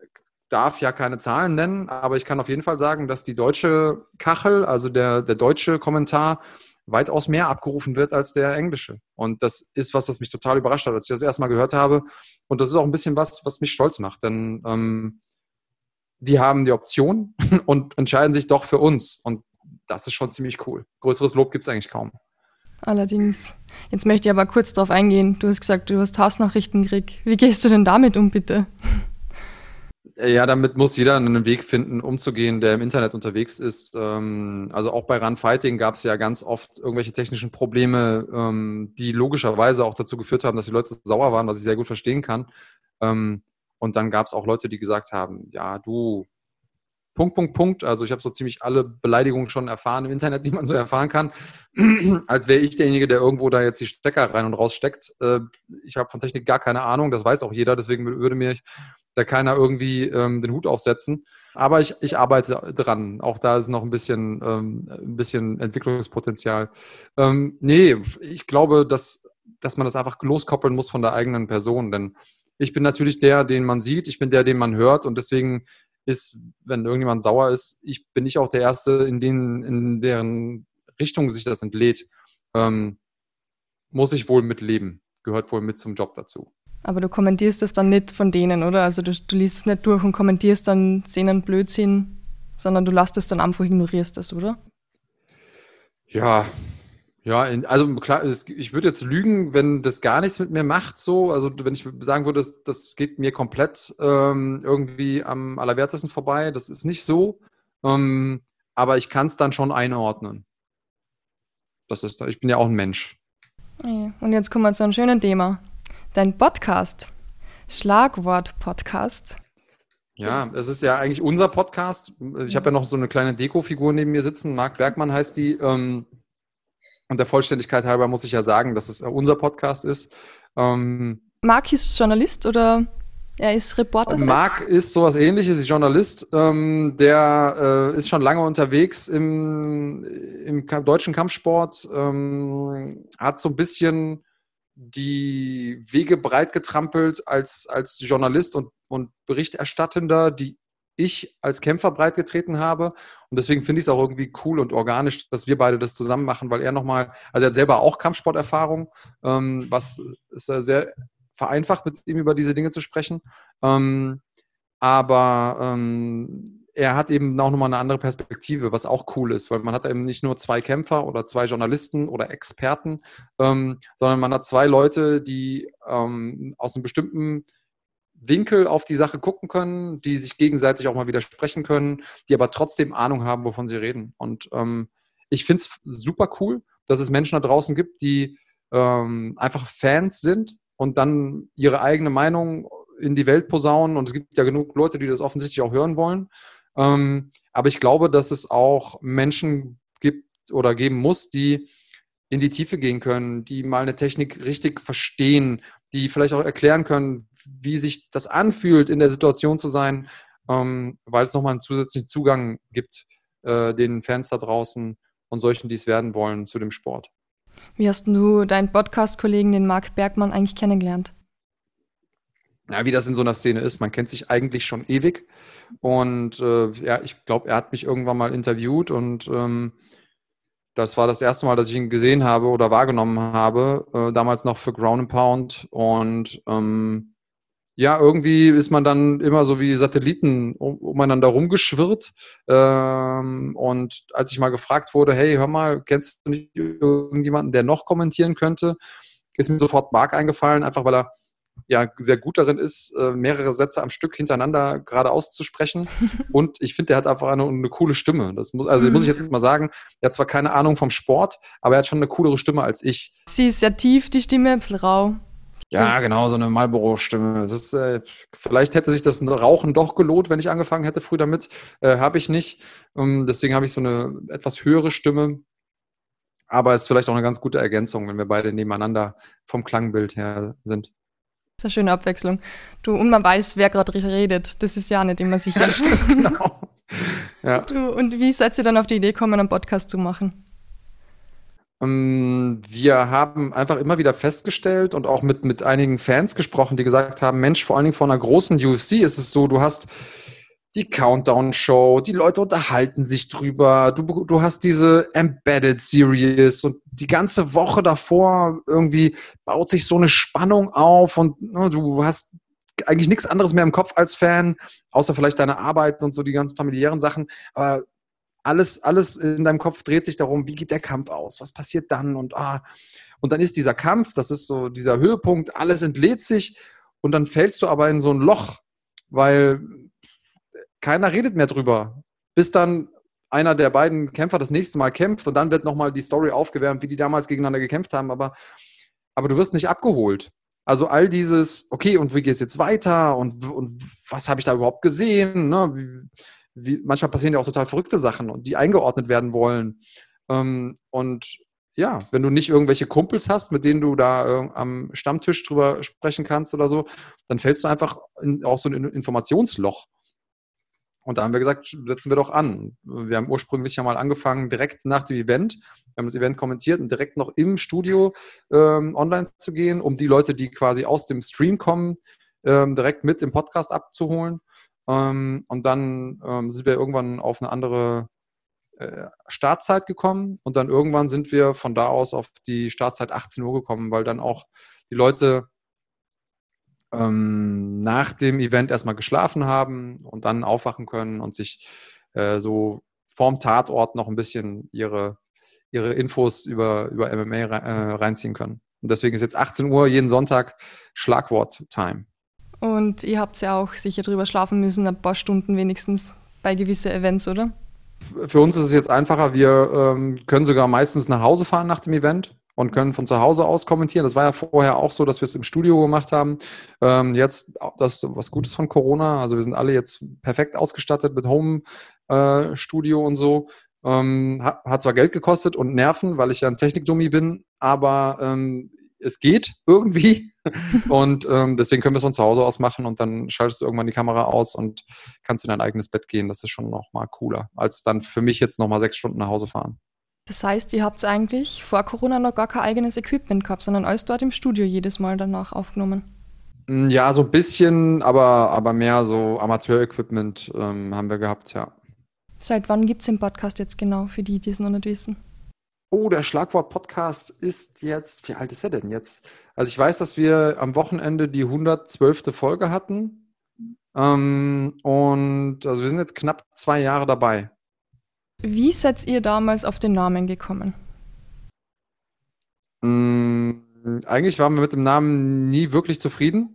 darf ja keine Zahlen nennen, aber ich kann auf jeden Fall sagen, dass die deutsche Kachel, also der, der deutsche Kommentar, weitaus mehr abgerufen wird als der englische. Und das ist was, was mich total überrascht hat, als ich das erstmal gehört habe. Und das ist auch ein bisschen was, was mich stolz macht, denn ähm, die haben die Option und entscheiden sich doch für uns. Und das ist schon ziemlich cool. Größeres Lob gibt es eigentlich kaum. Allerdings. Jetzt möchte ich aber kurz darauf eingehen. Du hast gesagt, du hast Hausnachrichten gekriegt. Wie gehst du denn damit um, bitte? Ja, damit muss jeder einen Weg finden, umzugehen, der im Internet unterwegs ist. Ähm, also auch bei Runfighting gab es ja ganz oft irgendwelche technischen Probleme, ähm, die logischerweise auch dazu geführt haben, dass die Leute sauer waren, was ich sehr gut verstehen kann. Ähm, und dann gab es auch Leute, die gesagt haben, ja, du, Punkt, Punkt, Punkt. Also ich habe so ziemlich alle Beleidigungen schon erfahren im Internet, die man so erfahren kann. Als wäre ich derjenige, der irgendwo da jetzt die Stecker rein und raus steckt. Äh, ich habe von Technik gar keine Ahnung, das weiß auch jeder, deswegen würde mir da keiner irgendwie ähm, den Hut aufsetzen. Aber ich, ich arbeite dran. Auch da ist noch ein bisschen, ähm, ein bisschen Entwicklungspotenzial. Ähm, nee, ich glaube, dass, dass man das einfach loskoppeln muss von der eigenen Person. Denn ich bin natürlich der, den man sieht, ich bin der, den man hört und deswegen ist, wenn irgendjemand sauer ist, ich bin ich auch der Erste, in, den, in deren Richtung sich das entlädt. Ähm, muss ich wohl mitleben, gehört wohl mit zum Job dazu. Aber du kommentierst das dann nicht von denen, oder? Also du, du liest es nicht durch und kommentierst dann Szenen Blödsinn, sondern du lässt es dann einfach, ignorierst das, oder? Ja, ja, also klar, ich würde jetzt lügen, wenn das gar nichts mit mir macht, so. Also wenn ich sagen würde, das, das geht mir komplett ähm, irgendwie am allerwertesten vorbei. Das ist nicht so. Ähm, aber ich kann es dann schon einordnen. Das ist, ich bin ja auch ein Mensch. Und jetzt kommen wir zu einem schönen Thema. Dein Podcast. Schlagwort-Podcast. Ja, es ist ja eigentlich unser Podcast. Ich habe ja noch so eine kleine Deko-Figur neben mir sitzen. Marc Bergmann heißt die. Ähm, und der Vollständigkeit halber muss ich ja sagen, dass es unser Podcast ist. Ähm, Marc ist Journalist oder er ist Reporter? Marc ist sowas ähnliches, ist Journalist. Ähm, der äh, ist schon lange unterwegs im, im deutschen Kampfsport, ähm, hat so ein bisschen die Wege breit getrampelt als, als Journalist und, und Berichterstattender, die ich als Kämpfer breitgetreten habe. Und deswegen finde ich es auch irgendwie cool und organisch, dass wir beide das zusammen machen, weil er nochmal, also er hat selber auch Kampfsporterfahrung, ähm, was ist sehr vereinfacht, mit ihm über diese Dinge zu sprechen. Ähm, aber ähm, er hat eben auch nochmal eine andere Perspektive, was auch cool ist, weil man hat eben nicht nur zwei Kämpfer oder zwei Journalisten oder Experten, ähm, sondern man hat zwei Leute, die ähm, aus einem bestimmten Winkel auf die Sache gucken können, die sich gegenseitig auch mal widersprechen können, die aber trotzdem Ahnung haben, wovon sie reden. Und ähm, ich finde es super cool, dass es Menschen da draußen gibt, die ähm, einfach Fans sind und dann ihre eigene Meinung in die Welt posaunen. Und es gibt ja genug Leute, die das offensichtlich auch hören wollen. Ähm, aber ich glaube, dass es auch Menschen gibt oder geben muss, die in die Tiefe gehen können, die mal eine Technik richtig verstehen, die vielleicht auch erklären können, wie sich das anfühlt, in der Situation zu sein, ähm, weil es nochmal einen zusätzlichen Zugang gibt, äh, den Fans da draußen und solchen, die es werden wollen, zu dem Sport. Wie hast du deinen Podcast-Kollegen, den Marc Bergmann, eigentlich kennengelernt? Ja, wie das in so einer Szene ist. Man kennt sich eigentlich schon ewig. Und äh, ja, ich glaube, er hat mich irgendwann mal interviewt und ähm, das war das erste Mal, dass ich ihn gesehen habe oder wahrgenommen habe, äh, damals noch für Ground and Pound. Und ähm, ja, irgendwie ist man dann immer so wie Satelliten um, umeinander rumgeschwirrt. Ähm, und als ich mal gefragt wurde, hey, hör mal, kennst du nicht irgendjemanden, der noch kommentieren könnte, ist mir sofort Mark eingefallen, einfach weil er ja sehr gut darin ist, äh, mehrere Sätze am Stück hintereinander gerade auszusprechen. Und ich finde, der hat einfach eine, eine, coole Stimme. Das muss, also muss ich jetzt mal sagen, er hat zwar keine Ahnung vom Sport, aber er hat schon eine coolere Stimme als ich. Sie ist sehr tief, die Stimme, ein bisschen rau. Ja, genau, so eine Marlboro-Stimme. äh, vielleicht hätte sich das Rauchen doch gelohnt, wenn ich angefangen hätte früh damit. Äh, habe ich nicht. Ähm, deswegen habe ich so eine etwas höhere Stimme. Aber es ist vielleicht auch eine ganz gute Ergänzung, wenn wir beide nebeneinander vom Klangbild her sind. Das ist eine schöne Abwechslung. Du, und man weiß, wer gerade redet. Das ist ja nicht immer sicher. Ja, genau. Ja. Du, und wie seid ihr dann auf die Idee gekommen, einen Podcast zu machen? Ähm, wir haben einfach immer wieder festgestellt und auch mit, mit einigen Fans gesprochen, die gesagt haben, Mensch, vor allen Dingen vor einer großen UFC ist es so, du hast die Countdown-Show, die Leute unterhalten sich drüber, du, du hast diese Embedded Series und die ganze Woche davor irgendwie baut sich so eine Spannung auf und ne, du hast eigentlich nichts anderes mehr im Kopf als Fan, außer vielleicht deine Arbeit und so die ganzen familiären Sachen, aber alles, alles in deinem Kopf dreht sich darum, wie geht der Kampf aus, was passiert dann? Und ah, und dann ist dieser Kampf, das ist so dieser Höhepunkt, alles entlädt sich und dann fällst du aber in so ein Loch, weil keiner redet mehr drüber, bis dann einer der beiden Kämpfer das nächste Mal kämpft und dann wird nochmal die Story aufgewärmt, wie die damals gegeneinander gekämpft haben, aber, aber du wirst nicht abgeholt. Also all dieses, okay, und wie geht es jetzt weiter und, und was habe ich da überhaupt gesehen? Ne? Wie, wie, manchmal passieren ja auch total verrückte Sachen und die eingeordnet werden wollen. Ähm, und ja, wenn du nicht irgendwelche Kumpels hast, mit denen du da äh, am Stammtisch drüber sprechen kannst oder so, dann fällst du einfach in, auch so ein Informationsloch. Und da haben wir gesagt, setzen wir doch an. Wir haben ursprünglich ja mal angefangen, direkt nach dem Event, wir haben das Event kommentiert und direkt noch im Studio ähm, online zu gehen, um die Leute, die quasi aus dem Stream kommen, ähm, direkt mit im Podcast abzuholen. Ähm, und dann ähm, sind wir irgendwann auf eine andere äh, Startzeit gekommen und dann irgendwann sind wir von da aus auf die Startzeit 18 Uhr gekommen, weil dann auch die Leute ähm, nach dem Event erstmal geschlafen haben und dann aufwachen können und sich äh, so vorm Tatort noch ein bisschen ihre, ihre Infos über, über MMA äh, reinziehen können. Und deswegen ist jetzt 18 Uhr jeden Sonntag Schlagwort-Time. Und ihr habt ja auch sicher drüber schlafen müssen, ein paar Stunden wenigstens bei gewissen Events, oder? Für uns ist es jetzt einfacher. Wir ähm, können sogar meistens nach Hause fahren nach dem Event und können von zu Hause aus kommentieren. Das war ja vorher auch so, dass wir es im Studio gemacht haben. Ähm, jetzt, das ist was Gutes von Corona. Also wir sind alle jetzt perfekt ausgestattet mit Home-Studio äh, und so. Ähm, hat, hat, zwar Geld gekostet und Nerven, weil ich ja ein Technikdummi bin, aber ähm, es geht irgendwie. und ähm, deswegen können wir es von zu Hause aus machen und dann schaltest du irgendwann die Kamera aus und kannst in dein eigenes Bett gehen. Das ist schon nochmal cooler, als dann für mich jetzt nochmal sechs Stunden nach Hause fahren. Das heißt, ihr habt eigentlich vor Corona noch gar kein eigenes Equipment gehabt, sondern alles dort im Studio jedes Mal danach aufgenommen. Mm, ja, so ein bisschen, aber, aber mehr so Amateur-Equipment ähm, haben wir gehabt, ja. Seit wann gibt es den Podcast jetzt genau, für die, die es noch nicht wissen? Oh, der Schlagwort-Podcast ist jetzt, wie alt ist er denn jetzt? Also ich weiß, dass wir am Wochenende die 112. Folge hatten. Ähm, und also wir sind jetzt knapp zwei Jahre dabei. Wie seid ihr damals auf den Namen gekommen? Mm, eigentlich waren wir mit dem Namen nie wirklich zufrieden.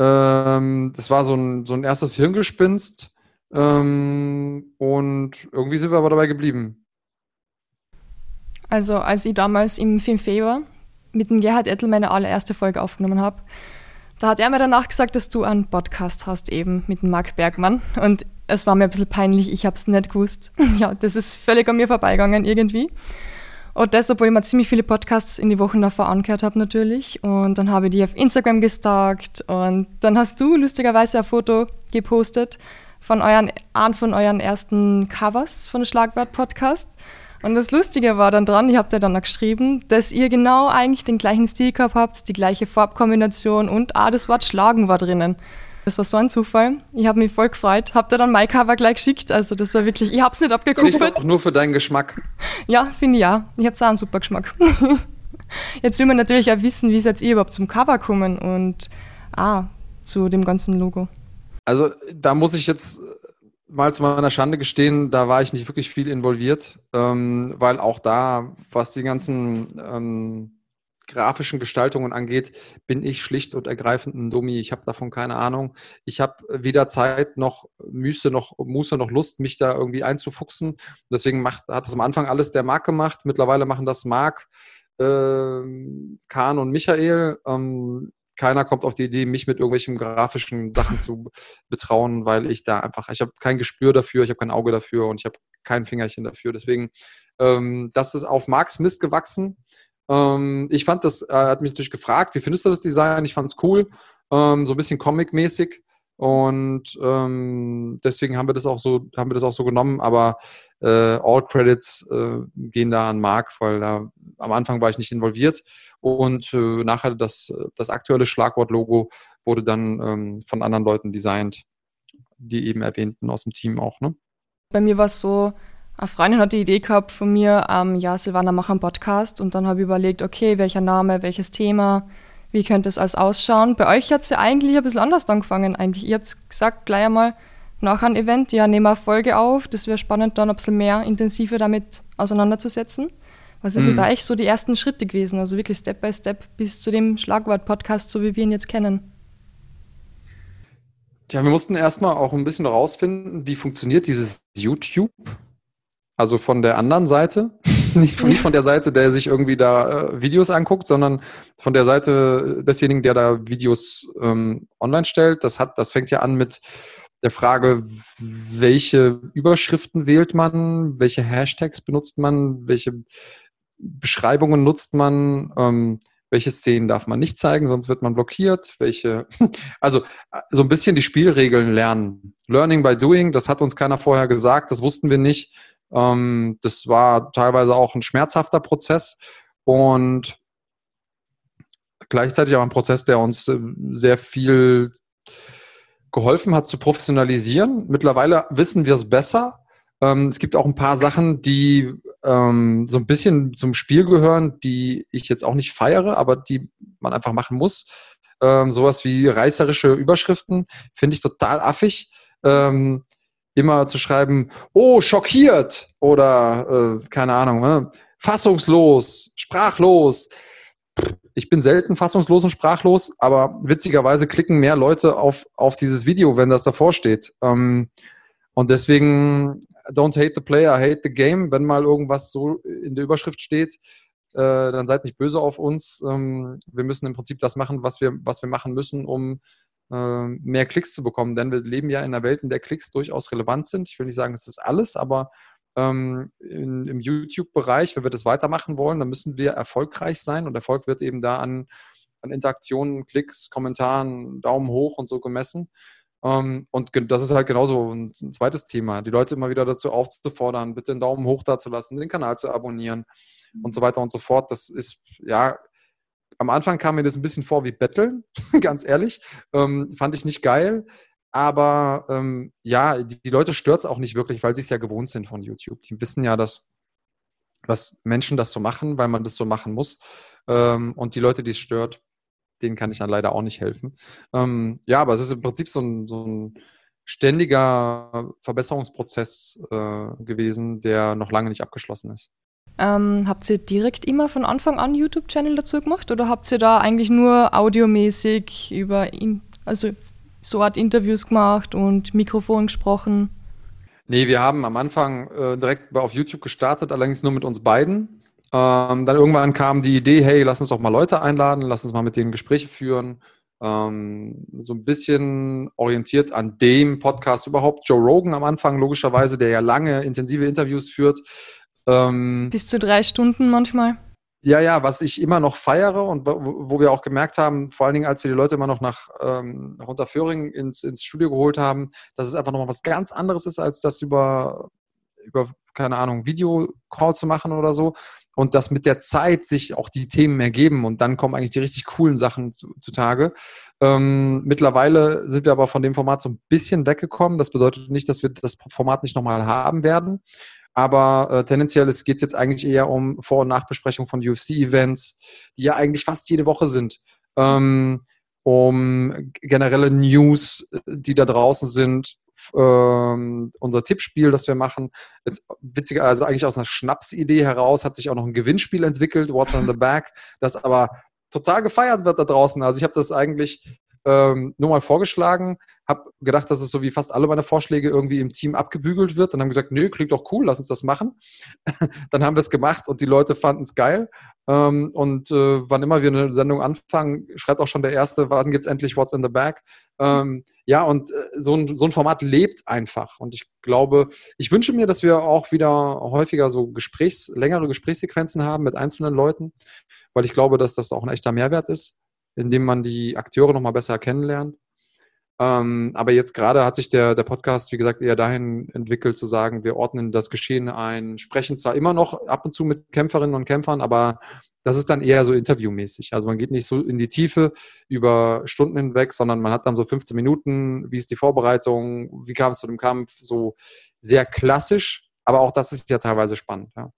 Ähm, das war so ein, so ein erstes Hirngespinst. Ähm, und irgendwie sind wir aber dabei geblieben. Also, als ich damals im Film Feber mit dem Gerhard Ettel meine allererste Folge aufgenommen habe, da hat er mir danach gesagt, dass du einen Podcast hast, eben mit dem Marc Bergmann. Und es war mir ein bisschen peinlich, ich habe es nicht gewusst. Ja, das ist völlig an mir vorbeigegangen irgendwie. Und das, obwohl ich mir ziemlich viele Podcasts in die Wochen davor angehört habe natürlich. Und dann habe ich die auf Instagram gestalkt und dann hast du lustigerweise ein Foto gepostet von euren, von euren ersten Covers von Schlagwort-Podcast. Und das Lustige war dann dran, ich habe dir dann noch geschrieben, dass ihr genau eigentlich den gleichen Stil gehabt habt, die gleiche Farbkombination und ah, das Wort Schlagen war drinnen. Das war so ein Zufall. Ich habe mich voll gefreut. Habt ihr dann mein Cover gleich geschickt? Also das war wirklich, ich habe es nicht abgeguckt. Doch nur für deinen Geschmack. Ja, finde ich ja. Ich habe auch einen super Geschmack. Jetzt will man natürlich auch wissen, wie seid ihr überhaupt zum Cover kommen und ah, zu dem ganzen Logo. Also da muss ich jetzt mal zu meiner Schande gestehen, da war ich nicht wirklich viel involviert, ähm, weil auch da, was die ganzen ähm, grafischen Gestaltungen angeht, bin ich schlicht und ergreifend ein Dummi. Ich habe davon keine Ahnung. Ich habe weder Zeit noch Müße noch Muße noch Lust, mich da irgendwie einzufuchsen. Deswegen macht, hat es am Anfang alles der Marc gemacht. Mittlerweile machen das Marc, äh, Kahn und Michael. Ähm, keiner kommt auf die Idee, mich mit irgendwelchen grafischen Sachen zu betrauen, weil ich da einfach, ich habe kein Gespür dafür, ich habe kein Auge dafür und ich habe kein Fingerchen dafür. Deswegen, ähm, das ist auf Marks Mist gewachsen. Ähm, ich fand das, er hat mich natürlich gefragt, wie findest du das Design? Ich fand es cool, ähm, so ein bisschen comic-mäßig. Und ähm, deswegen haben wir das auch so, haben wir das auch so genommen, aber äh, All Credits äh, gehen da an Mark, weil da am Anfang war ich nicht involviert und äh, nachher das, das aktuelle Schlagwort-Logo wurde dann ähm, von anderen Leuten designt, die eben erwähnten aus dem Team auch. Ne? Bei mir war es so, eine Freundin hat die Idee gehabt von mir, ähm, ja, Silvana, mach einen Podcast und dann habe ich überlegt, okay, welcher Name, welches Thema, wie könnte es alles ausschauen? Bei euch hat es ja eigentlich ein bisschen anders angefangen. Eigentlich. Ihr habt gesagt, gleich einmal nach einem Event, ja, nehmen wir eine Folge auf. Das wäre spannend, dann ein bisschen mehr intensiver damit auseinanderzusetzen. Was ist mhm. es eigentlich so die ersten Schritte gewesen? Also wirklich Step by Step bis zu dem Schlagwort-Podcast, so wie wir ihn jetzt kennen. Tja, wir mussten erstmal auch ein bisschen herausfinden, wie funktioniert dieses YouTube. Also von der anderen Seite. nicht, nicht von der Seite, der sich irgendwie da äh, Videos anguckt, sondern von der Seite desjenigen, der da Videos ähm, online stellt. Das hat, das fängt ja an mit der Frage, welche Überschriften wählt man, welche Hashtags benutzt man, welche Beschreibungen nutzt man, ähm, welche Szenen darf man nicht zeigen, sonst wird man blockiert, welche, also so ein bisschen die Spielregeln lernen. Learning by doing, das hat uns keiner vorher gesagt, das wussten wir nicht. Ähm, das war teilweise auch ein schmerzhafter Prozess und gleichzeitig auch ein Prozess, der uns äh, sehr viel geholfen hat zu professionalisieren. Mittlerweile wissen wir es besser. Ähm, es gibt auch ein paar Sachen, die ähm, so ein bisschen zum Spiel gehören, die ich jetzt auch nicht feiere, aber die man einfach machen muss. Ähm, sowas wie reißerische Überschriften finde ich total affig. Ähm, immer zu schreiben, oh, schockiert oder äh, keine Ahnung, ne? fassungslos, sprachlos. Ich bin selten fassungslos und sprachlos, aber witzigerweise klicken mehr Leute auf, auf dieses Video, wenn das davor steht. Ähm, und deswegen, don't hate the player, hate the game. Wenn mal irgendwas so in der Überschrift steht, äh, dann seid nicht böse auf uns. Ähm, wir müssen im Prinzip das machen, was wir, was wir machen müssen, um mehr Klicks zu bekommen. Denn wir leben ja in einer Welt, in der Klicks durchaus relevant sind. Ich will nicht sagen, es ist alles, aber ähm, in, im YouTube-Bereich, wenn wir das weitermachen wollen, dann müssen wir erfolgreich sein. Und Erfolg wird eben da an, an Interaktionen, Klicks, Kommentaren, Daumen hoch und so gemessen. Ähm, und das ist halt genauso ein, ein zweites Thema. Die Leute immer wieder dazu aufzufordern, bitte einen Daumen hoch da zu lassen, den Kanal zu abonnieren und so weiter und so fort. Das ist, ja, am Anfang kam mir das ein bisschen vor wie Betteln, ganz ehrlich. Ähm, fand ich nicht geil. Aber ähm, ja, die, die Leute stört es auch nicht wirklich, weil sie es ja gewohnt sind von YouTube. Die wissen ja, dass, dass Menschen das so machen, weil man das so machen muss. Ähm, und die Leute, die es stört, denen kann ich dann leider auch nicht helfen. Ähm, ja, aber es ist im Prinzip so ein, so ein ständiger Verbesserungsprozess äh, gewesen, der noch lange nicht abgeschlossen ist. Ähm, habt ihr direkt immer von Anfang an YouTube-Channel dazu gemacht oder habt ihr da eigentlich nur audiomäßig über in, also so Art Interviews gemacht und Mikrofon gesprochen? Nee, wir haben am Anfang äh, direkt auf YouTube gestartet, allerdings nur mit uns beiden. Ähm, dann irgendwann kam die Idee, hey, lass uns doch mal Leute einladen, lass uns mal mit denen Gespräche führen. Ähm, so ein bisschen orientiert an dem Podcast überhaupt. Joe Rogan am Anfang, logischerweise, der ja lange intensive Interviews führt, ähm, Bis zu drei Stunden manchmal. Ja, ja, was ich immer noch feiere und wo, wo wir auch gemerkt haben, vor allen Dingen, als wir die Leute immer noch nach, ähm, nach Unterföhring ins, ins Studio geholt haben, dass es einfach nochmal was ganz anderes ist, als das über, über keine Ahnung, Videocall zu machen oder so. Und dass mit der Zeit sich auch die Themen ergeben und dann kommen eigentlich die richtig coolen Sachen zu, zutage. Ähm, mittlerweile sind wir aber von dem Format so ein bisschen weggekommen. Das bedeutet nicht, dass wir das Format nicht nochmal haben werden. Aber äh, tendenziell geht es jetzt eigentlich eher um Vor- und Nachbesprechung von UFC-Events, die ja eigentlich fast jede Woche sind. Ähm, um generelle News, die da draußen sind, ähm, unser Tippspiel, das wir machen. Jetzt witziger, also eigentlich aus einer Schnapsidee heraus hat sich auch noch ein Gewinnspiel entwickelt, What's on the Back, das aber total gefeiert wird da draußen. Also ich habe das eigentlich ähm, nur mal vorgeschlagen, habe gedacht, dass es so wie fast alle meine Vorschläge irgendwie im Team abgebügelt wird und haben gesagt, nö, klingt doch cool, lass uns das machen. dann haben wir es gemacht und die Leute fanden es geil. Ähm, und äh, wann immer wir eine Sendung anfangen, schreibt auch schon der Erste, wann gibt es endlich What's in the Bag? Ähm, ja, und äh, so, ein, so ein Format lebt einfach. Und ich glaube, ich wünsche mir, dass wir auch wieder häufiger so Gesprächs-, längere Gesprächssequenzen haben mit einzelnen Leuten, weil ich glaube, dass das auch ein echter Mehrwert ist indem man die Akteure nochmal besser kennenlernt. Ähm, aber jetzt gerade hat sich der, der Podcast, wie gesagt, eher dahin entwickelt, zu sagen, wir ordnen das Geschehen ein, sprechen zwar immer noch ab und zu mit Kämpferinnen und Kämpfern, aber das ist dann eher so interviewmäßig. Also man geht nicht so in die Tiefe über Stunden hinweg, sondern man hat dann so 15 Minuten, wie ist die Vorbereitung, wie kam es zu dem Kampf, so sehr klassisch, aber auch das ist ja teilweise spannend. Ja.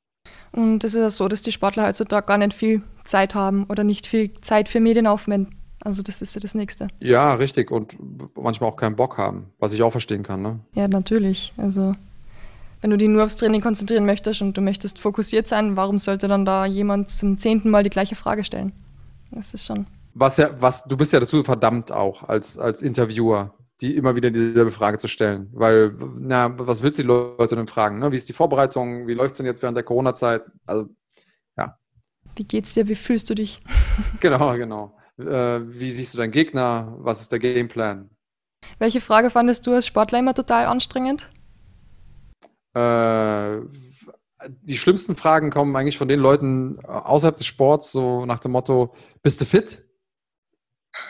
Und es ist ja so, dass die Sportler heutzutage gar nicht viel Zeit haben oder nicht viel Zeit für Medien aufwenden. Also das ist ja das Nächste. Ja, richtig. Und manchmal auch keinen Bock haben, was ich auch verstehen kann. Ne? Ja, natürlich. Also wenn du dich nur aufs Training konzentrieren möchtest und du möchtest fokussiert sein, warum sollte dann da jemand zum zehnten Mal die gleiche Frage stellen? Das ist schon. Was ja, was, du bist ja dazu verdammt auch als, als Interviewer die immer wieder dieselbe Frage zu stellen. Weil, na, was willst du die Leute denn fragen? Ne? Wie ist die Vorbereitung? Wie läuft es denn jetzt während der Corona-Zeit? Also, ja. Wie geht's dir? Wie fühlst du dich? genau, genau. Äh, wie siehst du deinen Gegner? Was ist der Gameplan? Welche Frage fandest du als Sportler immer total anstrengend? Äh, die schlimmsten Fragen kommen eigentlich von den Leuten außerhalb des Sports, so nach dem Motto, bist du fit?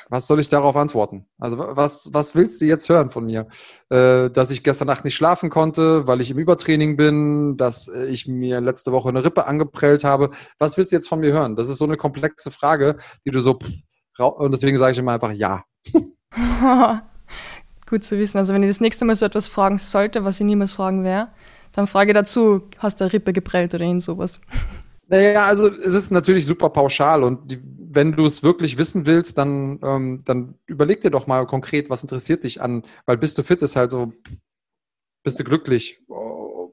Was soll ich darauf antworten? Also was, was willst du jetzt hören von mir? Äh, dass ich gestern Nacht nicht schlafen konnte, weil ich im Übertraining bin, dass ich mir letzte Woche eine Rippe angeprellt habe. Was willst du jetzt von mir hören? Das ist so eine komplexe Frage, die du so und deswegen sage ich immer einfach ja. Gut zu wissen. Also wenn ich das nächste Mal so etwas fragen sollte, was ich niemals fragen wäre, dann frage dazu, hast du eine Rippe geprellt oder irgend sowas? Naja, also es ist natürlich super pauschal und die, wenn du es wirklich wissen willst, dann, ähm, dann überleg dir doch mal konkret, was interessiert dich an, weil bist du fit ist halt so, bist du glücklich. Oh.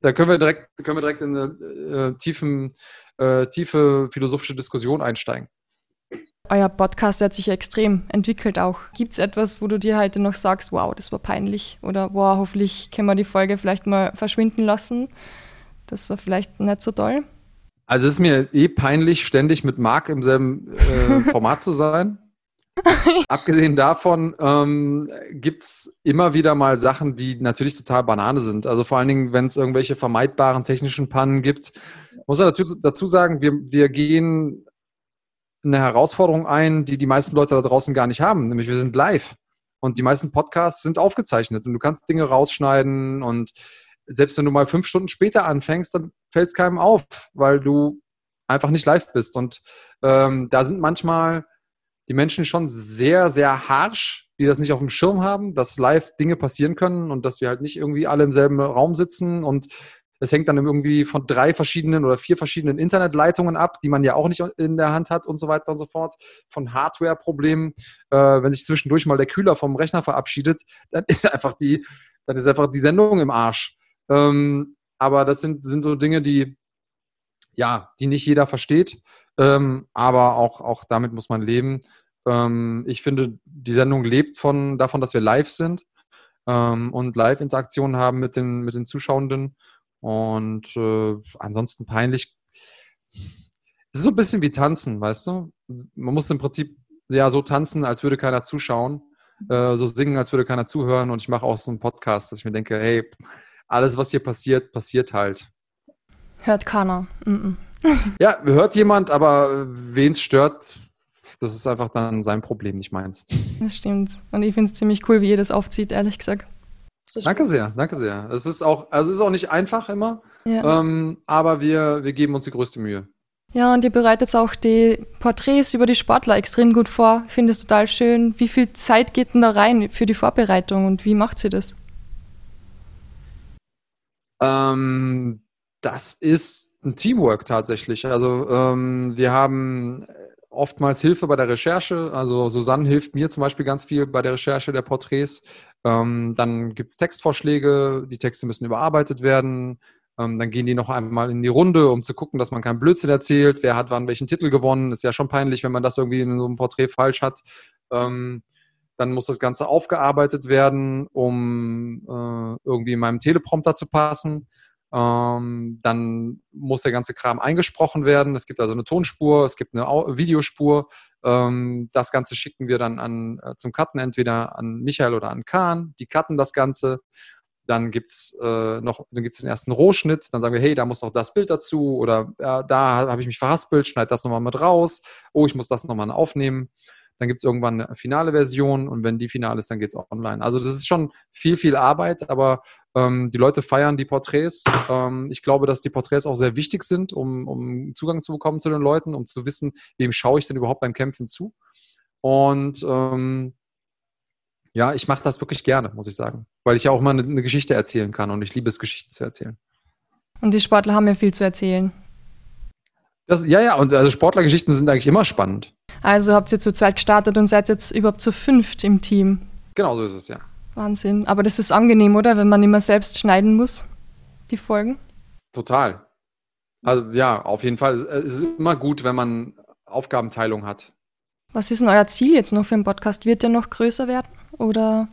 Da können wir direkt, können wir direkt in eine äh, tiefen, äh, tiefe philosophische Diskussion einsteigen. Euer Podcast hat sich extrem entwickelt auch. Gibt es etwas, wo du dir heute noch sagst, wow, das war peinlich? Oder wow, hoffentlich können wir die Folge vielleicht mal verschwinden lassen? Das war vielleicht nicht so toll. Also es ist mir eh peinlich, ständig mit Marc im selben äh, Format zu sein. Abgesehen davon ähm, gibt es immer wieder mal Sachen, die natürlich total Banane sind. Also vor allen Dingen, wenn es irgendwelche vermeidbaren technischen Pannen gibt. Muss man dazu, dazu sagen, wir, wir gehen eine Herausforderung ein, die die meisten Leute da draußen gar nicht haben. Nämlich wir sind live. Und die meisten Podcasts sind aufgezeichnet und du kannst Dinge rausschneiden und selbst wenn du mal fünf Stunden später anfängst, dann fällt es keinem auf, weil du einfach nicht live bist. Und ähm, da sind manchmal die Menschen schon sehr, sehr harsch, die das nicht auf dem Schirm haben, dass live Dinge passieren können und dass wir halt nicht irgendwie alle im selben Raum sitzen und es hängt dann irgendwie von drei verschiedenen oder vier verschiedenen Internetleitungen ab, die man ja auch nicht in der Hand hat und so weiter und so fort. Von Hardware-Problemen. Äh, wenn sich zwischendurch mal der Kühler vom Rechner verabschiedet, dann ist einfach die, dann ist einfach die Sendung im Arsch. Ähm, aber das sind, sind so Dinge, die, ja, die nicht jeder versteht. Ähm, aber auch, auch damit muss man leben. Ähm, ich finde, die Sendung lebt von, davon, dass wir live sind ähm, und Live-Interaktionen haben mit den, mit den Zuschauenden. Und äh, ansonsten peinlich. Es ist so ein bisschen wie tanzen, weißt du? Man muss im Prinzip ja so tanzen, als würde keiner zuschauen, äh, so singen, als würde keiner zuhören. Und ich mache auch so einen Podcast, dass ich mir denke, hey, alles, was hier passiert, passiert halt. Hört keiner. Mm -mm. ja, hört jemand, aber wen es stört, das ist einfach dann sein Problem, nicht meins. Das stimmt. Und ich finde es ziemlich cool, wie ihr das aufzieht, ehrlich gesagt. Danke sehr, danke sehr. Es ist auch, also es ist auch nicht einfach immer, ja. ähm, aber wir, wir geben uns die größte Mühe. Ja, und ihr bereitet auch die Porträts über die Sportler extrem gut vor. Ich finde es total schön. Wie viel Zeit geht denn da rein für die Vorbereitung und wie macht sie das? Ähm, das ist ein Teamwork tatsächlich. Also ähm, wir haben oftmals Hilfe bei der Recherche. Also Susanne hilft mir zum Beispiel ganz viel bei der Recherche der Porträts. Ähm, dann gibt es Textvorschläge, die Texte müssen überarbeitet werden. Ähm, dann gehen die noch einmal in die Runde, um zu gucken, dass man keinen Blödsinn erzählt. Wer hat wann welchen Titel gewonnen? Ist ja schon peinlich, wenn man das irgendwie in so einem Porträt falsch hat. Ähm, dann muss das Ganze aufgearbeitet werden, um äh, irgendwie in meinem Teleprompter zu passen. Ähm, dann muss der ganze Kram eingesprochen werden. Es gibt also eine Tonspur, es gibt eine Videospur. Ähm, das Ganze schicken wir dann an, äh, zum Cutten, entweder an Michael oder an Kahn. Die cutten das Ganze. Dann gibt es äh, noch, den ersten Rohschnitt. Dann sagen wir, hey, da muss noch das Bild dazu oder äh, da habe ich mich verhaspelt, schneid das nochmal mit raus. Oh, ich muss das nochmal aufnehmen. Dann gibt es irgendwann eine finale Version und wenn die final ist, dann geht es online. Also das ist schon viel, viel Arbeit, aber ähm, die Leute feiern die Porträts. Ähm, ich glaube, dass die Porträts auch sehr wichtig sind, um, um Zugang zu bekommen zu den Leuten, um zu wissen, wem schaue ich denn überhaupt beim Kämpfen zu. Und ähm, ja, ich mache das wirklich gerne, muss ich sagen, weil ich ja auch mal eine, eine Geschichte erzählen kann und ich liebe es, Geschichten zu erzählen. Und die Sportler haben ja viel zu erzählen. Das, ja, ja, und also Sportlergeschichten sind eigentlich immer spannend. Also habt ihr zu zweit gestartet und seid jetzt überhaupt zu fünft im Team. Genau so ist es, ja. Wahnsinn. Aber das ist angenehm, oder? Wenn man immer selbst schneiden muss, die Folgen. Total. Also ja, auf jeden Fall. Es ist immer gut, wenn man Aufgabenteilung hat. Was ist denn euer Ziel jetzt noch für den Podcast? Wird der noch größer werden? Oder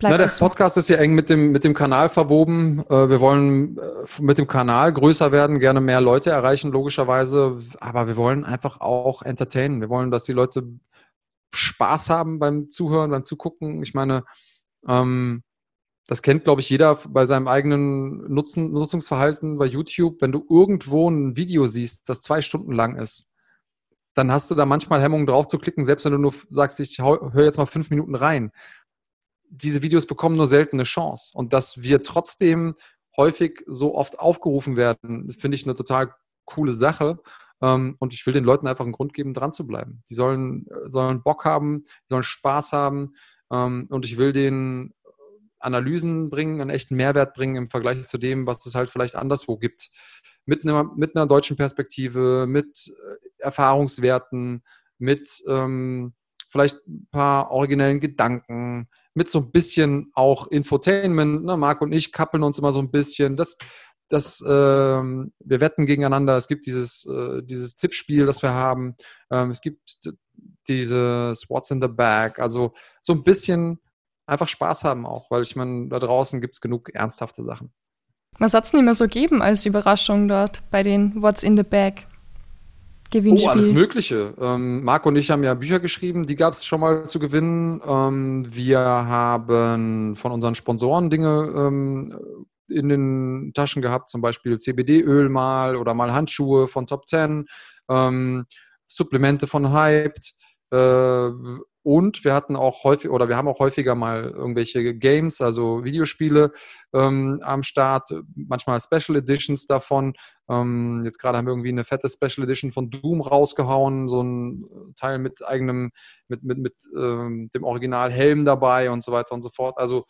Bleibt Na, der so? Podcast ist ja eng mit dem, mit dem Kanal verwoben. Äh, wir wollen äh, mit dem Kanal größer werden, gerne mehr Leute erreichen, logischerweise. Aber wir wollen einfach auch entertainen. Wir wollen, dass die Leute Spaß haben beim Zuhören, beim Zugucken. Ich meine, ähm, das kennt, glaube ich, jeder bei seinem eigenen Nutzen, Nutzungsverhalten bei YouTube. Wenn du irgendwo ein Video siehst, das zwei Stunden lang ist, dann hast du da manchmal Hemmungen drauf zu klicken, selbst wenn du nur sagst, ich höre jetzt mal fünf Minuten rein diese Videos bekommen nur selten eine Chance. Und dass wir trotzdem häufig so oft aufgerufen werden, finde ich eine total coole Sache. Ähm, und ich will den Leuten einfach einen Grund geben, dran zu bleiben. Die sollen, sollen Bock haben, die sollen Spaß haben. Ähm, und ich will denen Analysen bringen, einen echten Mehrwert bringen im Vergleich zu dem, was es halt vielleicht anderswo gibt. Mit einer, mit einer deutschen Perspektive, mit äh, Erfahrungswerten, mit ähm, vielleicht ein paar originellen Gedanken, mit so ein bisschen auch Infotainment. Ne? Marc und ich kappeln uns immer so ein bisschen. Das, das, ähm, wir wetten gegeneinander. Es gibt dieses, äh, dieses Tippspiel, das wir haben. Ähm, es gibt dieses What's in the Bag. Also so ein bisschen einfach Spaß haben auch, weil ich meine, da draußen gibt es genug ernsthafte Sachen. Was hat es denn immer so geben als Überraschung dort bei den What's in the Bag? Gewinnspiel. Oh, alles Mögliche. Ähm, Marco und ich haben ja Bücher geschrieben, die gab es schon mal zu gewinnen. Ähm, wir haben von unseren Sponsoren Dinge ähm, in den Taschen gehabt, zum Beispiel CBD-Öl mal oder mal Handschuhe von Top 10, ähm, Supplemente von Hyped. Äh, und wir hatten auch häufig, oder wir haben auch häufiger mal irgendwelche Games, also Videospiele ähm, am Start, manchmal Special Editions davon. Ähm, jetzt gerade haben wir irgendwie eine fette Special Edition von Doom rausgehauen, so ein Teil mit eigenem, mit, mit, mit ähm, dem Original Helm dabei und so weiter und so fort. Also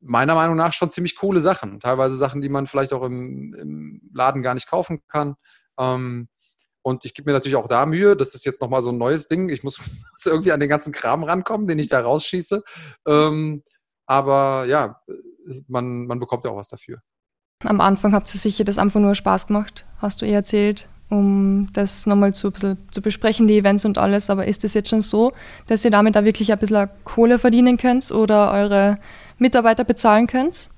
meiner Meinung nach schon ziemlich coole Sachen. Teilweise Sachen, die man vielleicht auch im, im Laden gar nicht kaufen kann. Ähm, und ich gebe mir natürlich auch da Mühe. Das ist jetzt nochmal so ein neues Ding. Ich muss irgendwie an den ganzen Kram rankommen, den ich da rausschieße. Ähm, aber ja, man, man bekommt ja auch was dafür. Am Anfang habt ihr sicher das einfach nur Spaß gemacht, hast du eh erzählt, um das nochmal zu, zu besprechen, die Events und alles. Aber ist es jetzt schon so, dass ihr damit da wirklich ein bisschen Kohle verdienen könnt oder eure Mitarbeiter bezahlen könnt?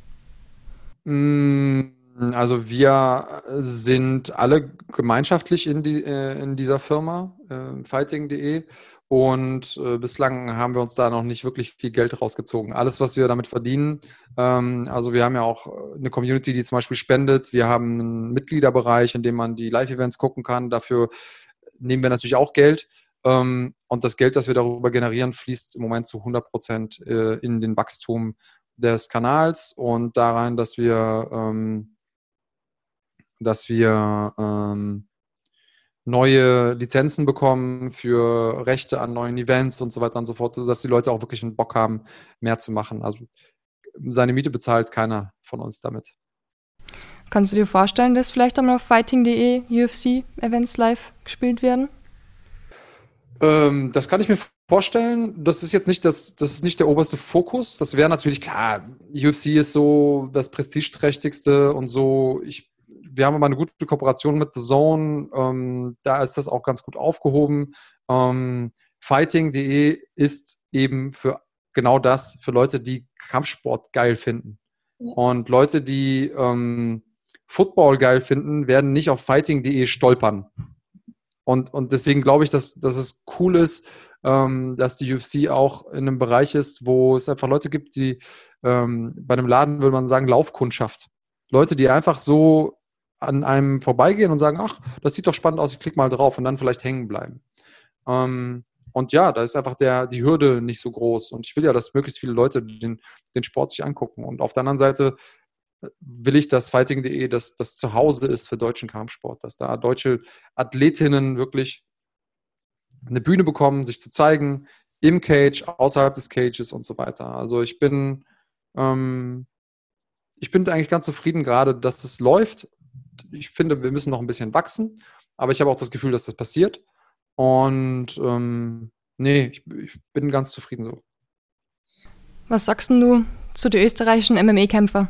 Mmh also wir sind alle gemeinschaftlich in, die, äh, in dieser Firma, äh, fighting.de. Und äh, bislang haben wir uns da noch nicht wirklich viel Geld rausgezogen. Alles, was wir damit verdienen, ähm, also wir haben ja auch eine Community, die zum Beispiel spendet. Wir haben einen Mitgliederbereich, in dem man die Live-Events gucken kann. Dafür nehmen wir natürlich auch Geld. Ähm, und das Geld, das wir darüber generieren, fließt im Moment zu 100 Prozent äh, in den Wachstum des Kanals und darein, dass wir, ähm, dass wir ähm, neue Lizenzen bekommen für Rechte an neuen Events und so weiter und so fort, dass die Leute auch wirklich einen Bock haben, mehr zu machen. Also seine Miete bezahlt keiner von uns damit. Kannst du dir vorstellen, dass vielleicht einmal auf fighting.de UFC-Events live gespielt werden? Ähm, das kann ich mir vorstellen. Das ist jetzt nicht das, das ist nicht der oberste Fokus. Das wäre natürlich klar. UFC ist so das prestigeträchtigste und so. Ich wir haben aber eine gute Kooperation mit The Zone. Ähm, da ist das auch ganz gut aufgehoben. Ähm, Fighting.de ist eben für genau das, für Leute, die Kampfsport geil finden. Ja. Und Leute, die ähm, Football geil finden, werden nicht auf Fighting.de stolpern. Und, und deswegen glaube ich, dass, dass es cool ist, ähm, dass die UFC auch in einem Bereich ist, wo es einfach Leute gibt, die ähm, bei einem Laden würde man sagen, Laufkundschaft. Leute, die einfach so an einem vorbeigehen und sagen, ach, das sieht doch spannend aus, ich klicke mal drauf und dann vielleicht hängen bleiben. Ähm, und ja, da ist einfach der, die Hürde nicht so groß. Und ich will ja, dass möglichst viele Leute den, den Sport sich angucken. Und auf der anderen Seite äh, will ich, dass Fighting.de das, das Zuhause ist für deutschen Kampfsport, dass da deutsche Athletinnen wirklich eine Bühne bekommen, sich zu zeigen, im Cage, außerhalb des Cages und so weiter. Also ich bin, ähm, ich bin eigentlich ganz zufrieden gerade, dass das läuft ich finde, wir müssen noch ein bisschen wachsen, aber ich habe auch das Gefühl, dass das passiert. Und ähm, nee, ich, ich, bin ganz zufrieden so. Was sagst du zu den österreichischen MMA-Kämpfer?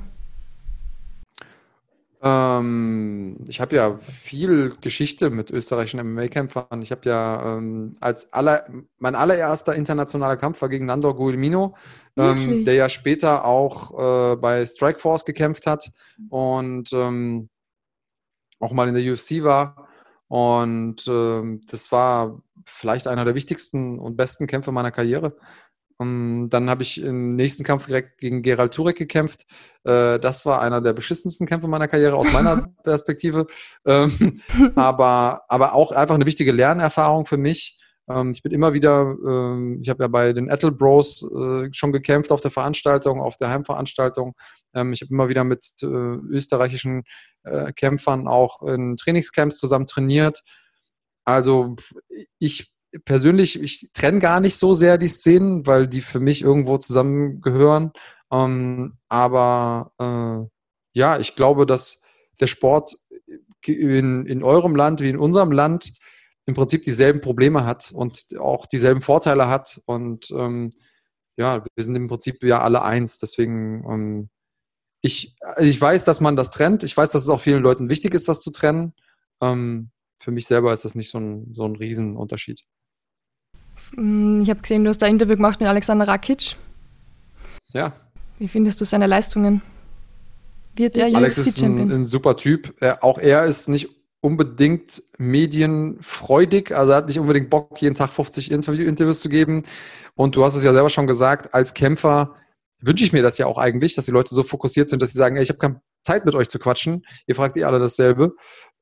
Ähm, ich habe ja viel Geschichte mit österreichischen MMA-Kämpfern. Ich habe ja ähm, als aller, mein allererster internationaler Kampf war gegen Nandor Guilmino, ähm, der ja später auch äh, bei Strikeforce gekämpft hat. Und ähm, auch mal in der UFC war. Und äh, das war vielleicht einer der wichtigsten und besten Kämpfe meiner Karriere. Und ähm, dann habe ich im nächsten Kampf direkt gegen Gerald Turek gekämpft. Äh, das war einer der beschissensten Kämpfe meiner Karriere aus meiner Perspektive. Ähm, aber, aber auch einfach eine wichtige Lernerfahrung für mich. Ähm, ich bin immer wieder, ähm, ich habe ja bei den Attle Bros äh, schon gekämpft auf der Veranstaltung, auf der Heimveranstaltung. Ähm, ich habe immer wieder mit äh, österreichischen äh, Kämpfern auch in Trainingscamps zusammen trainiert. Also ich persönlich, ich trenne gar nicht so sehr die Szenen, weil die für mich irgendwo zusammengehören. aber ja, ich glaube, dass der Sport in, in eurem Land wie in unserem Land im Prinzip dieselben Probleme hat und auch dieselben Vorteile hat. Und ähm, ja, wir sind im Prinzip ja alle eins. Deswegen, ähm, ich, also ich weiß, dass man das trennt. Ich weiß, dass es auch vielen Leuten wichtig ist, das zu trennen. Ähm, für mich selber ist das nicht so ein, so ein Riesenunterschied. Mm, ich habe gesehen, du hast ein Interview gemacht mit Alexander Rakic. Ja. Wie findest du seine Leistungen? Wird er Alex ist ein, ein, super Typ. Er, auch er ist nicht unbedingt medienfreudig, also er hat nicht unbedingt Bock, jeden Tag 50 Interview Interviews zu geben. Und du hast es ja selber schon gesagt, als Kämpfer wünsche ich mir das ja auch eigentlich, dass die Leute so fokussiert sind, dass sie sagen, ey, ich habe keine Zeit mit euch zu quatschen. Ihr fragt eh alle dasselbe.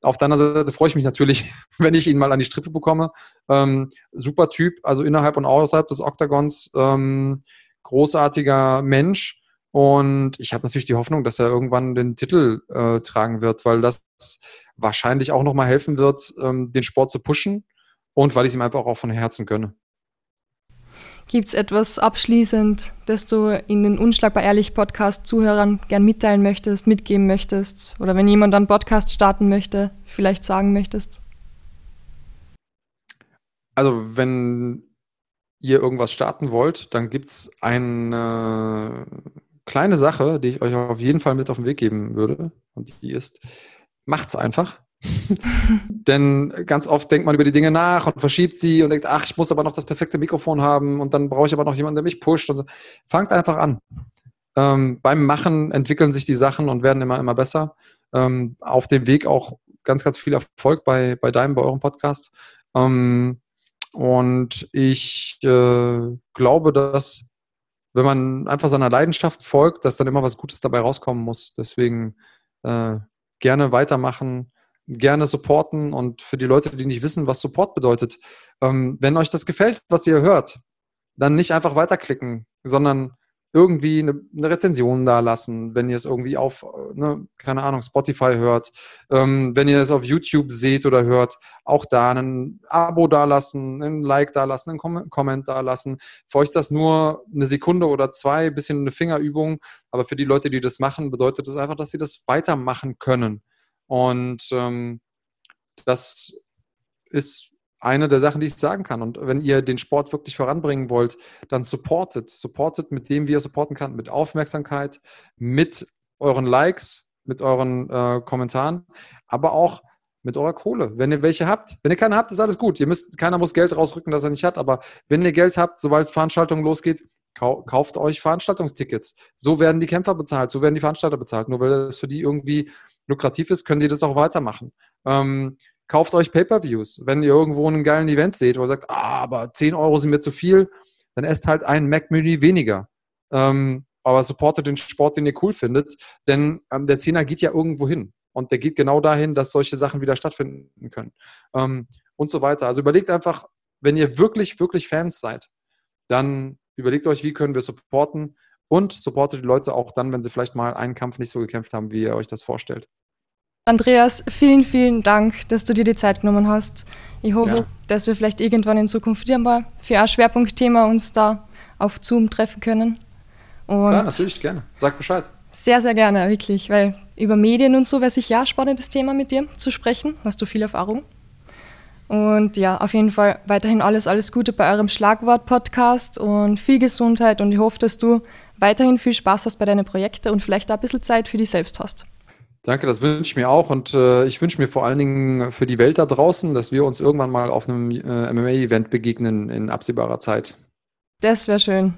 Auf der anderen Seite freue ich mich natürlich, wenn ich ihn mal an die Strippe bekomme. Ähm, super Typ, also innerhalb und außerhalb des Oktagons. Ähm, großartiger Mensch. Und ich habe natürlich die Hoffnung, dass er irgendwann den Titel äh, tragen wird, weil das wahrscheinlich auch nochmal helfen wird, ähm, den Sport zu pushen und weil ich es ihm einfach auch von Herzen gönne. Gibt es etwas abschließend, das du in den Unschlagbar Ehrlich Podcast Zuhörern gern mitteilen möchtest, mitgeben möchtest? Oder wenn jemand einen Podcast starten möchte, vielleicht sagen möchtest? Also, wenn ihr irgendwas starten wollt, dann gibt es eine kleine Sache, die ich euch auf jeden Fall mit auf den Weg geben würde. Und die ist, macht's einfach. Denn ganz oft denkt man über die Dinge nach und verschiebt sie und denkt, ach, ich muss aber noch das perfekte Mikrofon haben und dann brauche ich aber noch jemanden, der mich pusht. Und so. Fangt einfach an. Ähm, beim Machen entwickeln sich die Sachen und werden immer, immer besser. Ähm, auf dem Weg auch ganz, ganz viel Erfolg bei, bei deinem, bei eurem Podcast. Ähm, und ich äh, glaube, dass wenn man einfach seiner Leidenschaft folgt, dass dann immer was Gutes dabei rauskommen muss. Deswegen äh, gerne weitermachen, gerne supporten und für die Leute, die nicht wissen, was Support bedeutet, ähm, wenn euch das gefällt, was ihr hört, dann nicht einfach weiterklicken, sondern irgendwie eine, eine, Rezension da lassen, wenn ihr es irgendwie auf, ne, keine Ahnung, Spotify hört, ähm, wenn ihr es auf YouTube seht oder hört, auch da ein Abo da lassen, ein Like da lassen, einen Kom Comment da lassen. Für euch ist das nur eine Sekunde oder zwei, bisschen eine Fingerübung, aber für die Leute, die das machen, bedeutet das einfach, dass sie das weitermachen können. Und ähm, das ist eine der Sachen, die ich sagen kann. Und wenn ihr den Sport wirklich voranbringen wollt, dann supportet. Supportet mit dem, wie ihr supporten kann. Mit Aufmerksamkeit, mit euren Likes, mit euren äh, Kommentaren, aber auch mit eurer Kohle. Wenn ihr welche habt. Wenn ihr keine habt, ist alles gut. Ihr müsst, keiner muss Geld rausrücken, das er nicht hat. Aber wenn ihr Geld habt, sobald Veranstaltungen losgeht, kauft euch Veranstaltungstickets. So werden die Kämpfer bezahlt, so werden die Veranstalter bezahlt. Nur weil es für die irgendwie lukrativ ist, können die das auch weitermachen. Ähm, kauft euch Pay-per-Views. Wenn ihr irgendwo einen geilen Event seht, wo ihr sagt, ah, aber 10 Euro sind mir zu viel, dann esst halt ein Mac-Menü weniger. Ähm, aber supportet den Sport, den ihr cool findet, denn ähm, der Zehner geht ja irgendwo hin. Und der geht genau dahin, dass solche Sachen wieder stattfinden können. Ähm, und so weiter. Also überlegt einfach, wenn ihr wirklich, wirklich Fans seid, dann überlegt euch, wie können wir supporten und supportet die Leute auch dann, wenn sie vielleicht mal einen Kampf nicht so gekämpft haben, wie ihr euch das vorstellt. Andreas, vielen, vielen Dank, dass du dir die Zeit genommen hast. Ich hoffe, ja. dass wir vielleicht irgendwann in Zukunft wieder mal für ein Schwerpunktthema uns da auf Zoom treffen können. Und ja, natürlich, gerne. Sag Bescheid. Sehr, sehr gerne, wirklich, weil über Medien und so wäre sicher ein spannendes Thema mit dir zu sprechen. Hast du viel Erfahrung? Und ja, auf jeden Fall weiterhin alles, alles Gute bei eurem Schlagwort-Podcast und viel Gesundheit und ich hoffe, dass du weiterhin viel Spaß hast bei deinen Projekten und vielleicht auch ein bisschen Zeit für dich selbst hast. Danke, das wünsche ich mir auch und äh, ich wünsche mir vor allen Dingen für die Welt da draußen, dass wir uns irgendwann mal auf einem äh, MMA-Event begegnen in absehbarer Zeit. Das wäre schön.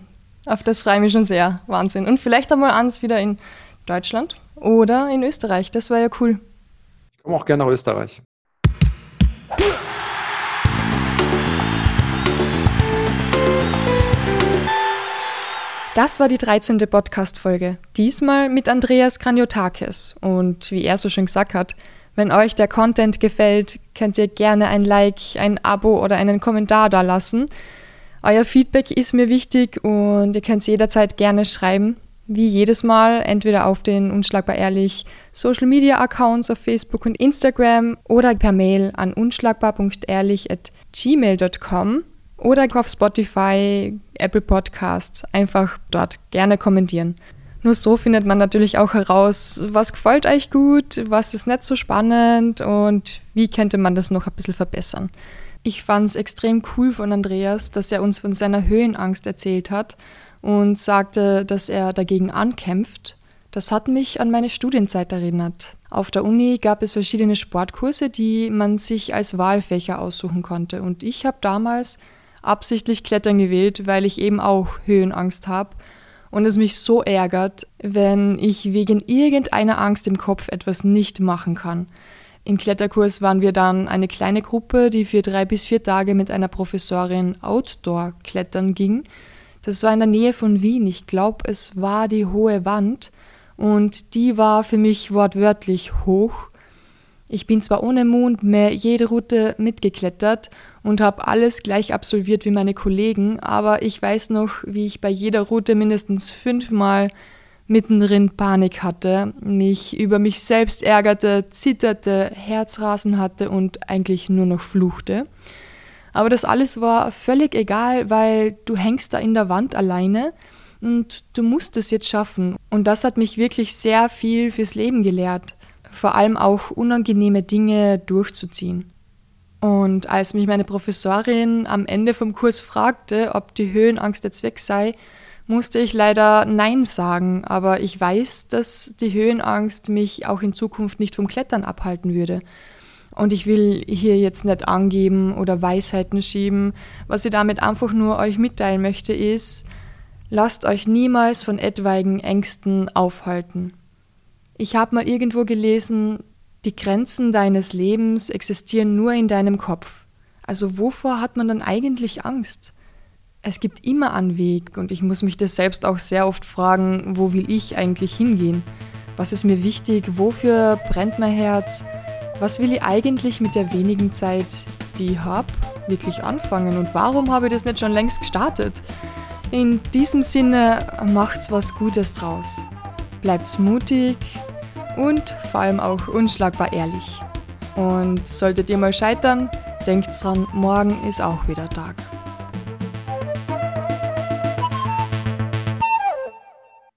Auf das freue ich mich schon sehr. Wahnsinn. Und vielleicht einmal eins wieder in Deutschland oder in Österreich. Das wäre ja cool. Ich komme auch gerne nach Österreich. Das war die 13. Podcast-Folge. Diesmal mit Andreas Kranjotakis. Und wie er so schön gesagt hat, wenn euch der Content gefällt, könnt ihr gerne ein Like, ein Abo oder einen Kommentar da lassen. Euer Feedback ist mir wichtig und ihr könnt es jederzeit gerne schreiben. Wie jedes Mal, entweder auf den Unschlagbar Ehrlich Social Media Accounts auf Facebook und Instagram oder per Mail an unschlagbar.ehrlich.gmail.com oder auf Spotify, Apple Podcasts einfach dort gerne kommentieren. Nur so findet man natürlich auch heraus, was gefällt euch gut, was ist nicht so spannend und wie könnte man das noch ein bisschen verbessern. Ich fand es extrem cool von Andreas, dass er uns von seiner Höhenangst erzählt hat und sagte, dass er dagegen ankämpft. Das hat mich an meine Studienzeit erinnert. Auf der Uni gab es verschiedene Sportkurse, die man sich als Wahlfächer aussuchen konnte. Und ich habe damals absichtlich Klettern gewählt, weil ich eben auch Höhenangst habe und es mich so ärgert, wenn ich wegen irgendeiner Angst im Kopf etwas nicht machen kann. Im Kletterkurs waren wir dann eine kleine Gruppe, die für drei bis vier Tage mit einer Professorin Outdoor klettern ging. Das war in der Nähe von Wien. Ich glaube, es war die hohe Wand und die war für mich wortwörtlich hoch. Ich bin zwar ohne Mond mehr jede Route mitgeklettert und habe alles gleich absolviert wie meine Kollegen, aber ich weiß noch, wie ich bei jeder Route mindestens fünfmal mittendrin Panik hatte, mich über mich selbst ärgerte, zitterte, Herzrasen hatte und eigentlich nur noch fluchte. Aber das alles war völlig egal, weil du hängst da in der Wand alleine und du musst es jetzt schaffen. Und das hat mich wirklich sehr viel fürs Leben gelehrt vor allem auch unangenehme Dinge durchzuziehen. Und als mich meine Professorin am Ende vom Kurs fragte, ob die Höhenangst jetzt weg sei, musste ich leider Nein sagen, aber ich weiß, dass die Höhenangst mich auch in Zukunft nicht vom Klettern abhalten würde. Und ich will hier jetzt nicht angeben oder Weisheiten schieben. Was ich damit einfach nur euch mitteilen möchte, ist, lasst euch niemals von etwaigen Ängsten aufhalten. Ich habe mal irgendwo gelesen, die Grenzen deines Lebens existieren nur in deinem Kopf. Also wovor hat man dann eigentlich Angst? Es gibt immer einen Weg und ich muss mich das selbst auch sehr oft fragen, wo will ich eigentlich hingehen? Was ist mir wichtig? Wofür brennt mein Herz? Was will ich eigentlich mit der wenigen Zeit, die ich habe, wirklich anfangen? Und warum habe ich das nicht schon längst gestartet? In diesem Sinne macht's was Gutes draus. Bleibt's mutig und vor allem auch unschlagbar ehrlich. Und solltet ihr mal scheitern, denkt dran, morgen ist auch wieder Tag.